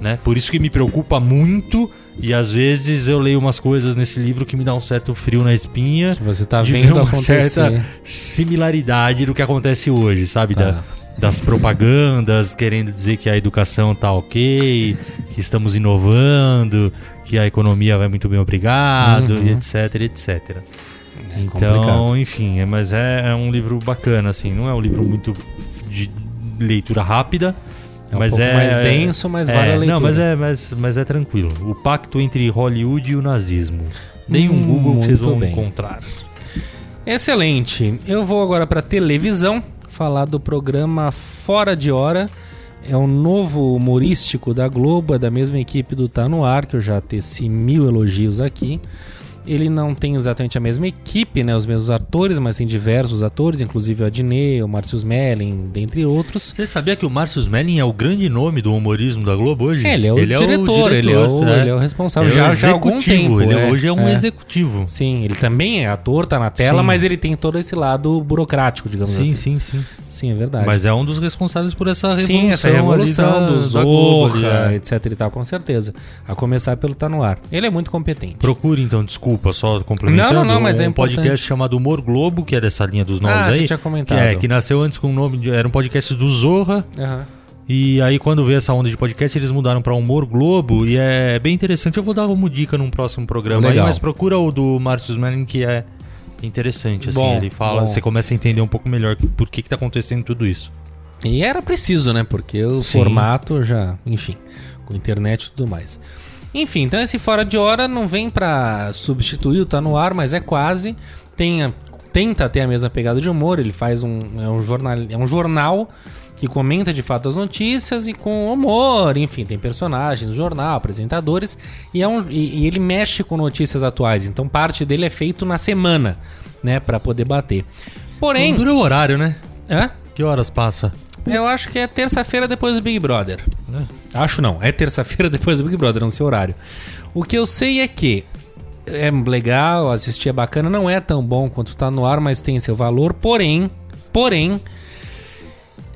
Né? Por isso que me preocupa muito e às vezes eu leio umas coisas nesse livro que me dá um certo frio na espinha. Você tá vendo uma acontecer. certa similaridade do que acontece hoje, sabe? Tá. Da- das propagandas querendo dizer que a educação tá ok, que estamos inovando, que a economia vai muito bem obrigado, Uhum. etc, etc. É Então, complicado. enfim, é, mas é, é um livro bacana, assim, não é um livro muito de leitura rápida. É um mas pouco é mais denso, mas é, vale a leitura. Não, mas é, mas, mas é tranquilo. O pacto entre Hollywood e o nazismo. Deem um Hum, Google que vocês vão bem. encontrar. Excelente. Eu vou agora pra televisão falar do programa Fora de Hora. É um novo humorístico da Globo, é da mesma equipe do Tá No Ar, que eu já teci mil elogios aqui. Ele não tem exatamente a mesma equipe, né? Os mesmos atores, mas tem diversos atores, inclusive o Adnet, o Márcio Smelling, dentre outros. Você sabia que o Márcio Smelling é o grande nome do humorismo da Globo hoje? É, ele é o, diretor, ele, é o, né? ele é o responsável Ele é já, o já há algum executivo, tempo. ele é, hoje é um é. executivo. Sim, ele também é ator, tá na tela, Sim. mas ele tem todo esse lado burocrático, digamos Sim, assim. sim, sim. Sim, é verdade. Mas é um dos responsáveis por essa revolução. Sim, essa revolução da- do Zorra, é. etc e tal, com certeza. A começar pelo Tá No Ar. Ele é muito competente. Procure então, desculpa, só complementando. Não, não, não, mas um é importante. podcast chamado Humor Globo, que é dessa linha dos novos Ah, aí. você tinha comentado. Que, é, que nasceu antes com o nome. De, era um podcast do Zorra. Aham. E aí, quando veio essa onda de podcast, eles mudaram pra Humor Globo. E é bem interessante. Eu vou dar uma dica num próximo programa aí, Legal. mas procura o do Márcio Smelling, que é interessante. Assim, Bom, ele fala, bom. você começa a entender um pouco melhor por que, que tá acontecendo tudo isso. E era preciso, né? Porque o Sim. formato já, enfim, com internet e tudo mais. Enfim, então esse Fora de Hora não vem pra substituir o Tá No Ar, mas é quase. Tem a- tenta ter a mesma pegada de humor, ele faz um, é um, jornal, é um jornal que comenta de fato as notícias e com humor, enfim, tem personagens jornal, apresentadores, e, é um, e, e ele mexe com notícias atuais, então parte dele é feito na semana, né, Pra poder bater. Porém, Não dura o horário, né? é? Que horas passa? Eu acho que é terça-feira depois do Big Brother. Acho não, é terça-feira depois do Big Brother, não sei o horário. O que eu sei é que é legal, assistir é bacana, não é tão bom quanto tá no ar, mas tem seu valor. Porém, porém,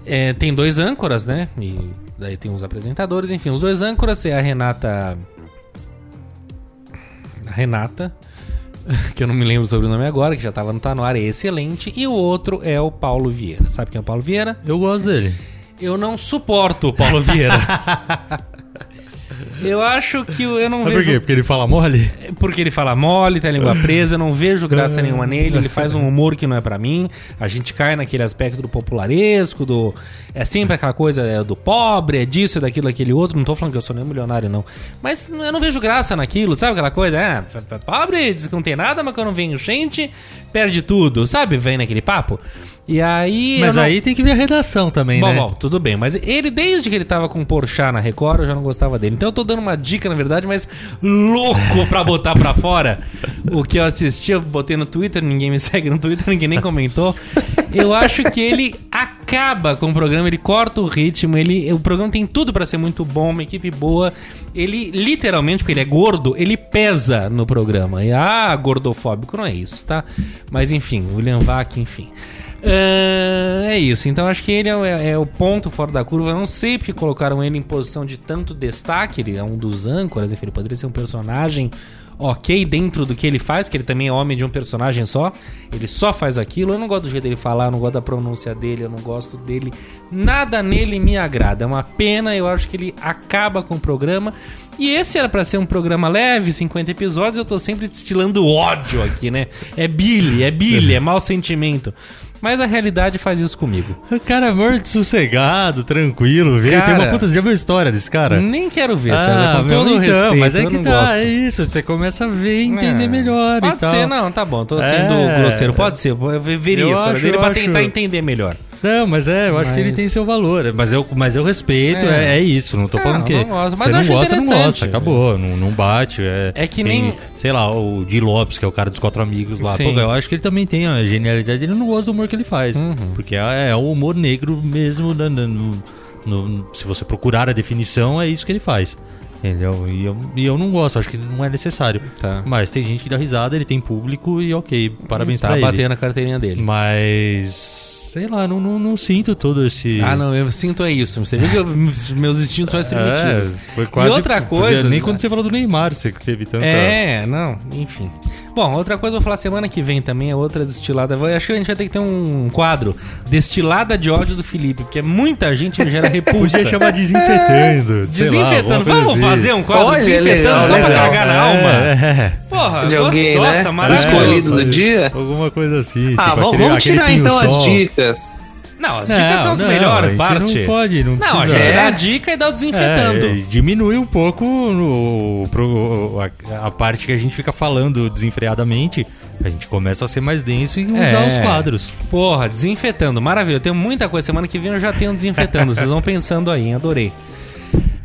é, tem dois âncoras, né? E daí tem os apresentadores, enfim, os dois âncoras é a Renata. A Renata, que eu não me lembro sobre o nome agora, que já tava no Tá No Ar, é excelente. E o outro é o Paulo Vieira. Sabe quem é o Paulo Vieira? Eu gosto dele. Eu não suporto o Paulo Vieira. eu acho que eu não Mas vejo. por quê? Porque ele fala mole? Porque ele fala mole, tem a língua presa, não vejo graça nenhuma nele, ele faz um humor que não é pra mim. A gente cai naquele aspecto do popularesco, do. É sempre aquela coisa é, do pobre, é disso, é daquilo, aquele outro. Não tô falando que eu sou nem milionário, não. Mas eu não vejo graça naquilo, sabe aquela coisa? É, pobre, diz que não tem nada, mas quando vem gente, perde tudo, sabe? Vem naquele papo. E aí. Mas não- aí tem que ver a redação também, Bom, né? bom, tudo bem. Mas ele, desde que ele tava com o Porchat na Record, eu já não gostava dele. Então eu tô dando uma dica, na verdade, mas louco pra botar pra fora. O que eu assisti, eu botei no Twitter, ninguém me segue no Twitter, ninguém nem comentou. Eu acho que ele acaba com o programa, ele corta o ritmo, ele, o programa tem tudo pra ser muito bom, uma equipe boa. Ele, literalmente, porque ele é gordo, ele pesa no programa. E, ah, gordofóbico não é isso, tá? Mas enfim, William Vac, enfim. Ah, é isso, então acho que ele é, o- é- é o ponto fora da curva. Eu não sei porque colocaram ele em posição de tanto destaque. Ele é um dos âncoras, ele poderia ser um personagem ok dentro do que ele faz, porque ele também é homem de um personagem só. Ele só faz aquilo. Eu não gosto do jeito dele falar, eu não gosto da pronúncia dele, eu não gosto dele. Nada nele me agrada. É uma pena, eu acho que ele acaba com o programa. E esse era pra ser um programa leve, 50 episódios, eu tô sempre destilando ódio aqui, né? É Billy, é Billy, é mau sentimento. Mas a realidade faz isso comigo. O cara é morto, sossegado, tranquilo, vê. Tem uma puta, já viu a história desse cara? Nem quero ver, César, Ah, com todo o então, respeito. mas é que tá, gosto. é isso, você começa a ver e entender É, melhor Pode ser, não, tá bom. Tô sendo É. grosseiro. Pode ser, eu veria Eu a história acho, dele pra acho. tentar entender melhor. Não, mas é, eu acho que ele Mas- tem seu valor. Mas eu, mas eu respeito, É. é, é isso. Não tô É, falando eu que. não gosto, mas você não gosta, não gosta. Acabou, não, não bate. É, É que tem, nem- Sei lá, o Di Lopes, que é o cara dos quatro amigos lá. Pô, eu acho que ele também tem a genialidade dele. Eu não gosto do humor que ele faz. Uhum. Porque é, é o humor negro mesmo. né, no- no- no- se você procurar a definição, é isso que ele faz. Entendeu? E eu, e eu não gosto, acho que não é necessário. Tá. Mas tem gente que dá risada, ele tem público e ok, parabéns tá pra ele. batendo a carteirinha dele. Mas, sei lá, não, não, não sinto todo esse. Ah, não, eu sinto é isso. Você viu que eu- meus instintos mais primitivos. É, foi quase, e outra coisa. Nem quando você falou do Neymar, você teve tanta. É, não, enfim. Bom, outra coisa eu vou falar semana que vem também, é outra destilada. Eu acho que a gente vai ter que ter um quadro Destilada de ódio do Felipe, porque muita gente me gera repulsa. Podia chamar desinfetando. lá, Desinfetando. coisa Vamos assim. fazer um quadro Olha, desinfetando legal, só pra legal. cagar na alma? É, Porra, De alguém, nossa, né? O maravilhoso. escolhido do dia. alguma coisa assim. Ah, tipo vamos, aquele- vamos aquele tirar então as pinho-sol. dicas. Não, as dicas são as não, melhores partes. Não pode, não Não, a gente É. dá a dica e dá o desinfetando. É, diminui um pouco no, pro- a, a parte que a gente fica falando desenfreadamente. A gente começa a ser mais denso e usar É. os quadros. Porra, desinfetando. Maravilha. Eu tenho muita coisa. Semana que vem eu já tenho desinfetando. Vocês vão pensando aí? Adorei.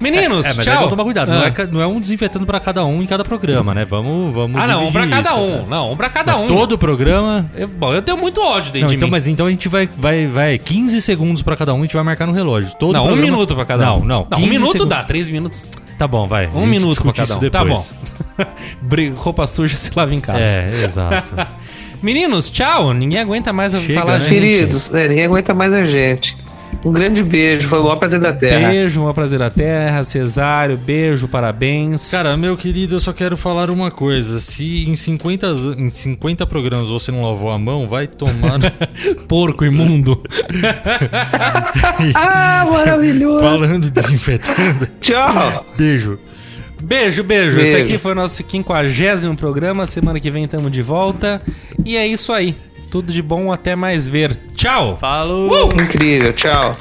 Meninos, É, mas tchau. aí tomar cuidado. Não, Ah. é, ca- não é um desinfetando pra cada um em cada programa, né? Vamos, vamos. Ah, não, um pra dividir cada isso, um. né? Não, um pra cada um. Todo programa. Eu- bom, eu tenho muito ódio dentro Não, de então, mim. mas então a gente vai, vai, vai 15 segundos pra cada um e a gente vai marcar no relógio. Todo Não, um programa- minuto pra cada não, um. Não, um 15 minuto segundos. dá, três minutos. Tá bom, vai. Um gente minuto pra discute cada um. Tá bom. depois. Bri- Roupa suja se lava em casa. É, exato. Meninos, tchau. Ninguém aguenta mais Chega, falar, né? gente. Queridos, é, ninguém aguenta mais a gente. Um grande beijo, foi o maior prazer da Terra. Beijo, um prazer da terra. Cesário, beijo, parabéns. Cara, meu querido, eu só quero falar uma coisa. Se em 50, az- em 50 programas você não lavou a mão, vai tomar. porco imundo. Ah, maravilhoso! Falando desinfetando. Tchau! Beijo. Beijo, beijo, Esse Beijo. aqui foi o nosso quinquagésimo programa. Semana que vem estamos de volta. E é isso aí. Tudo de bom, até mais ver. Tchau! Falou! Incrível, tchau.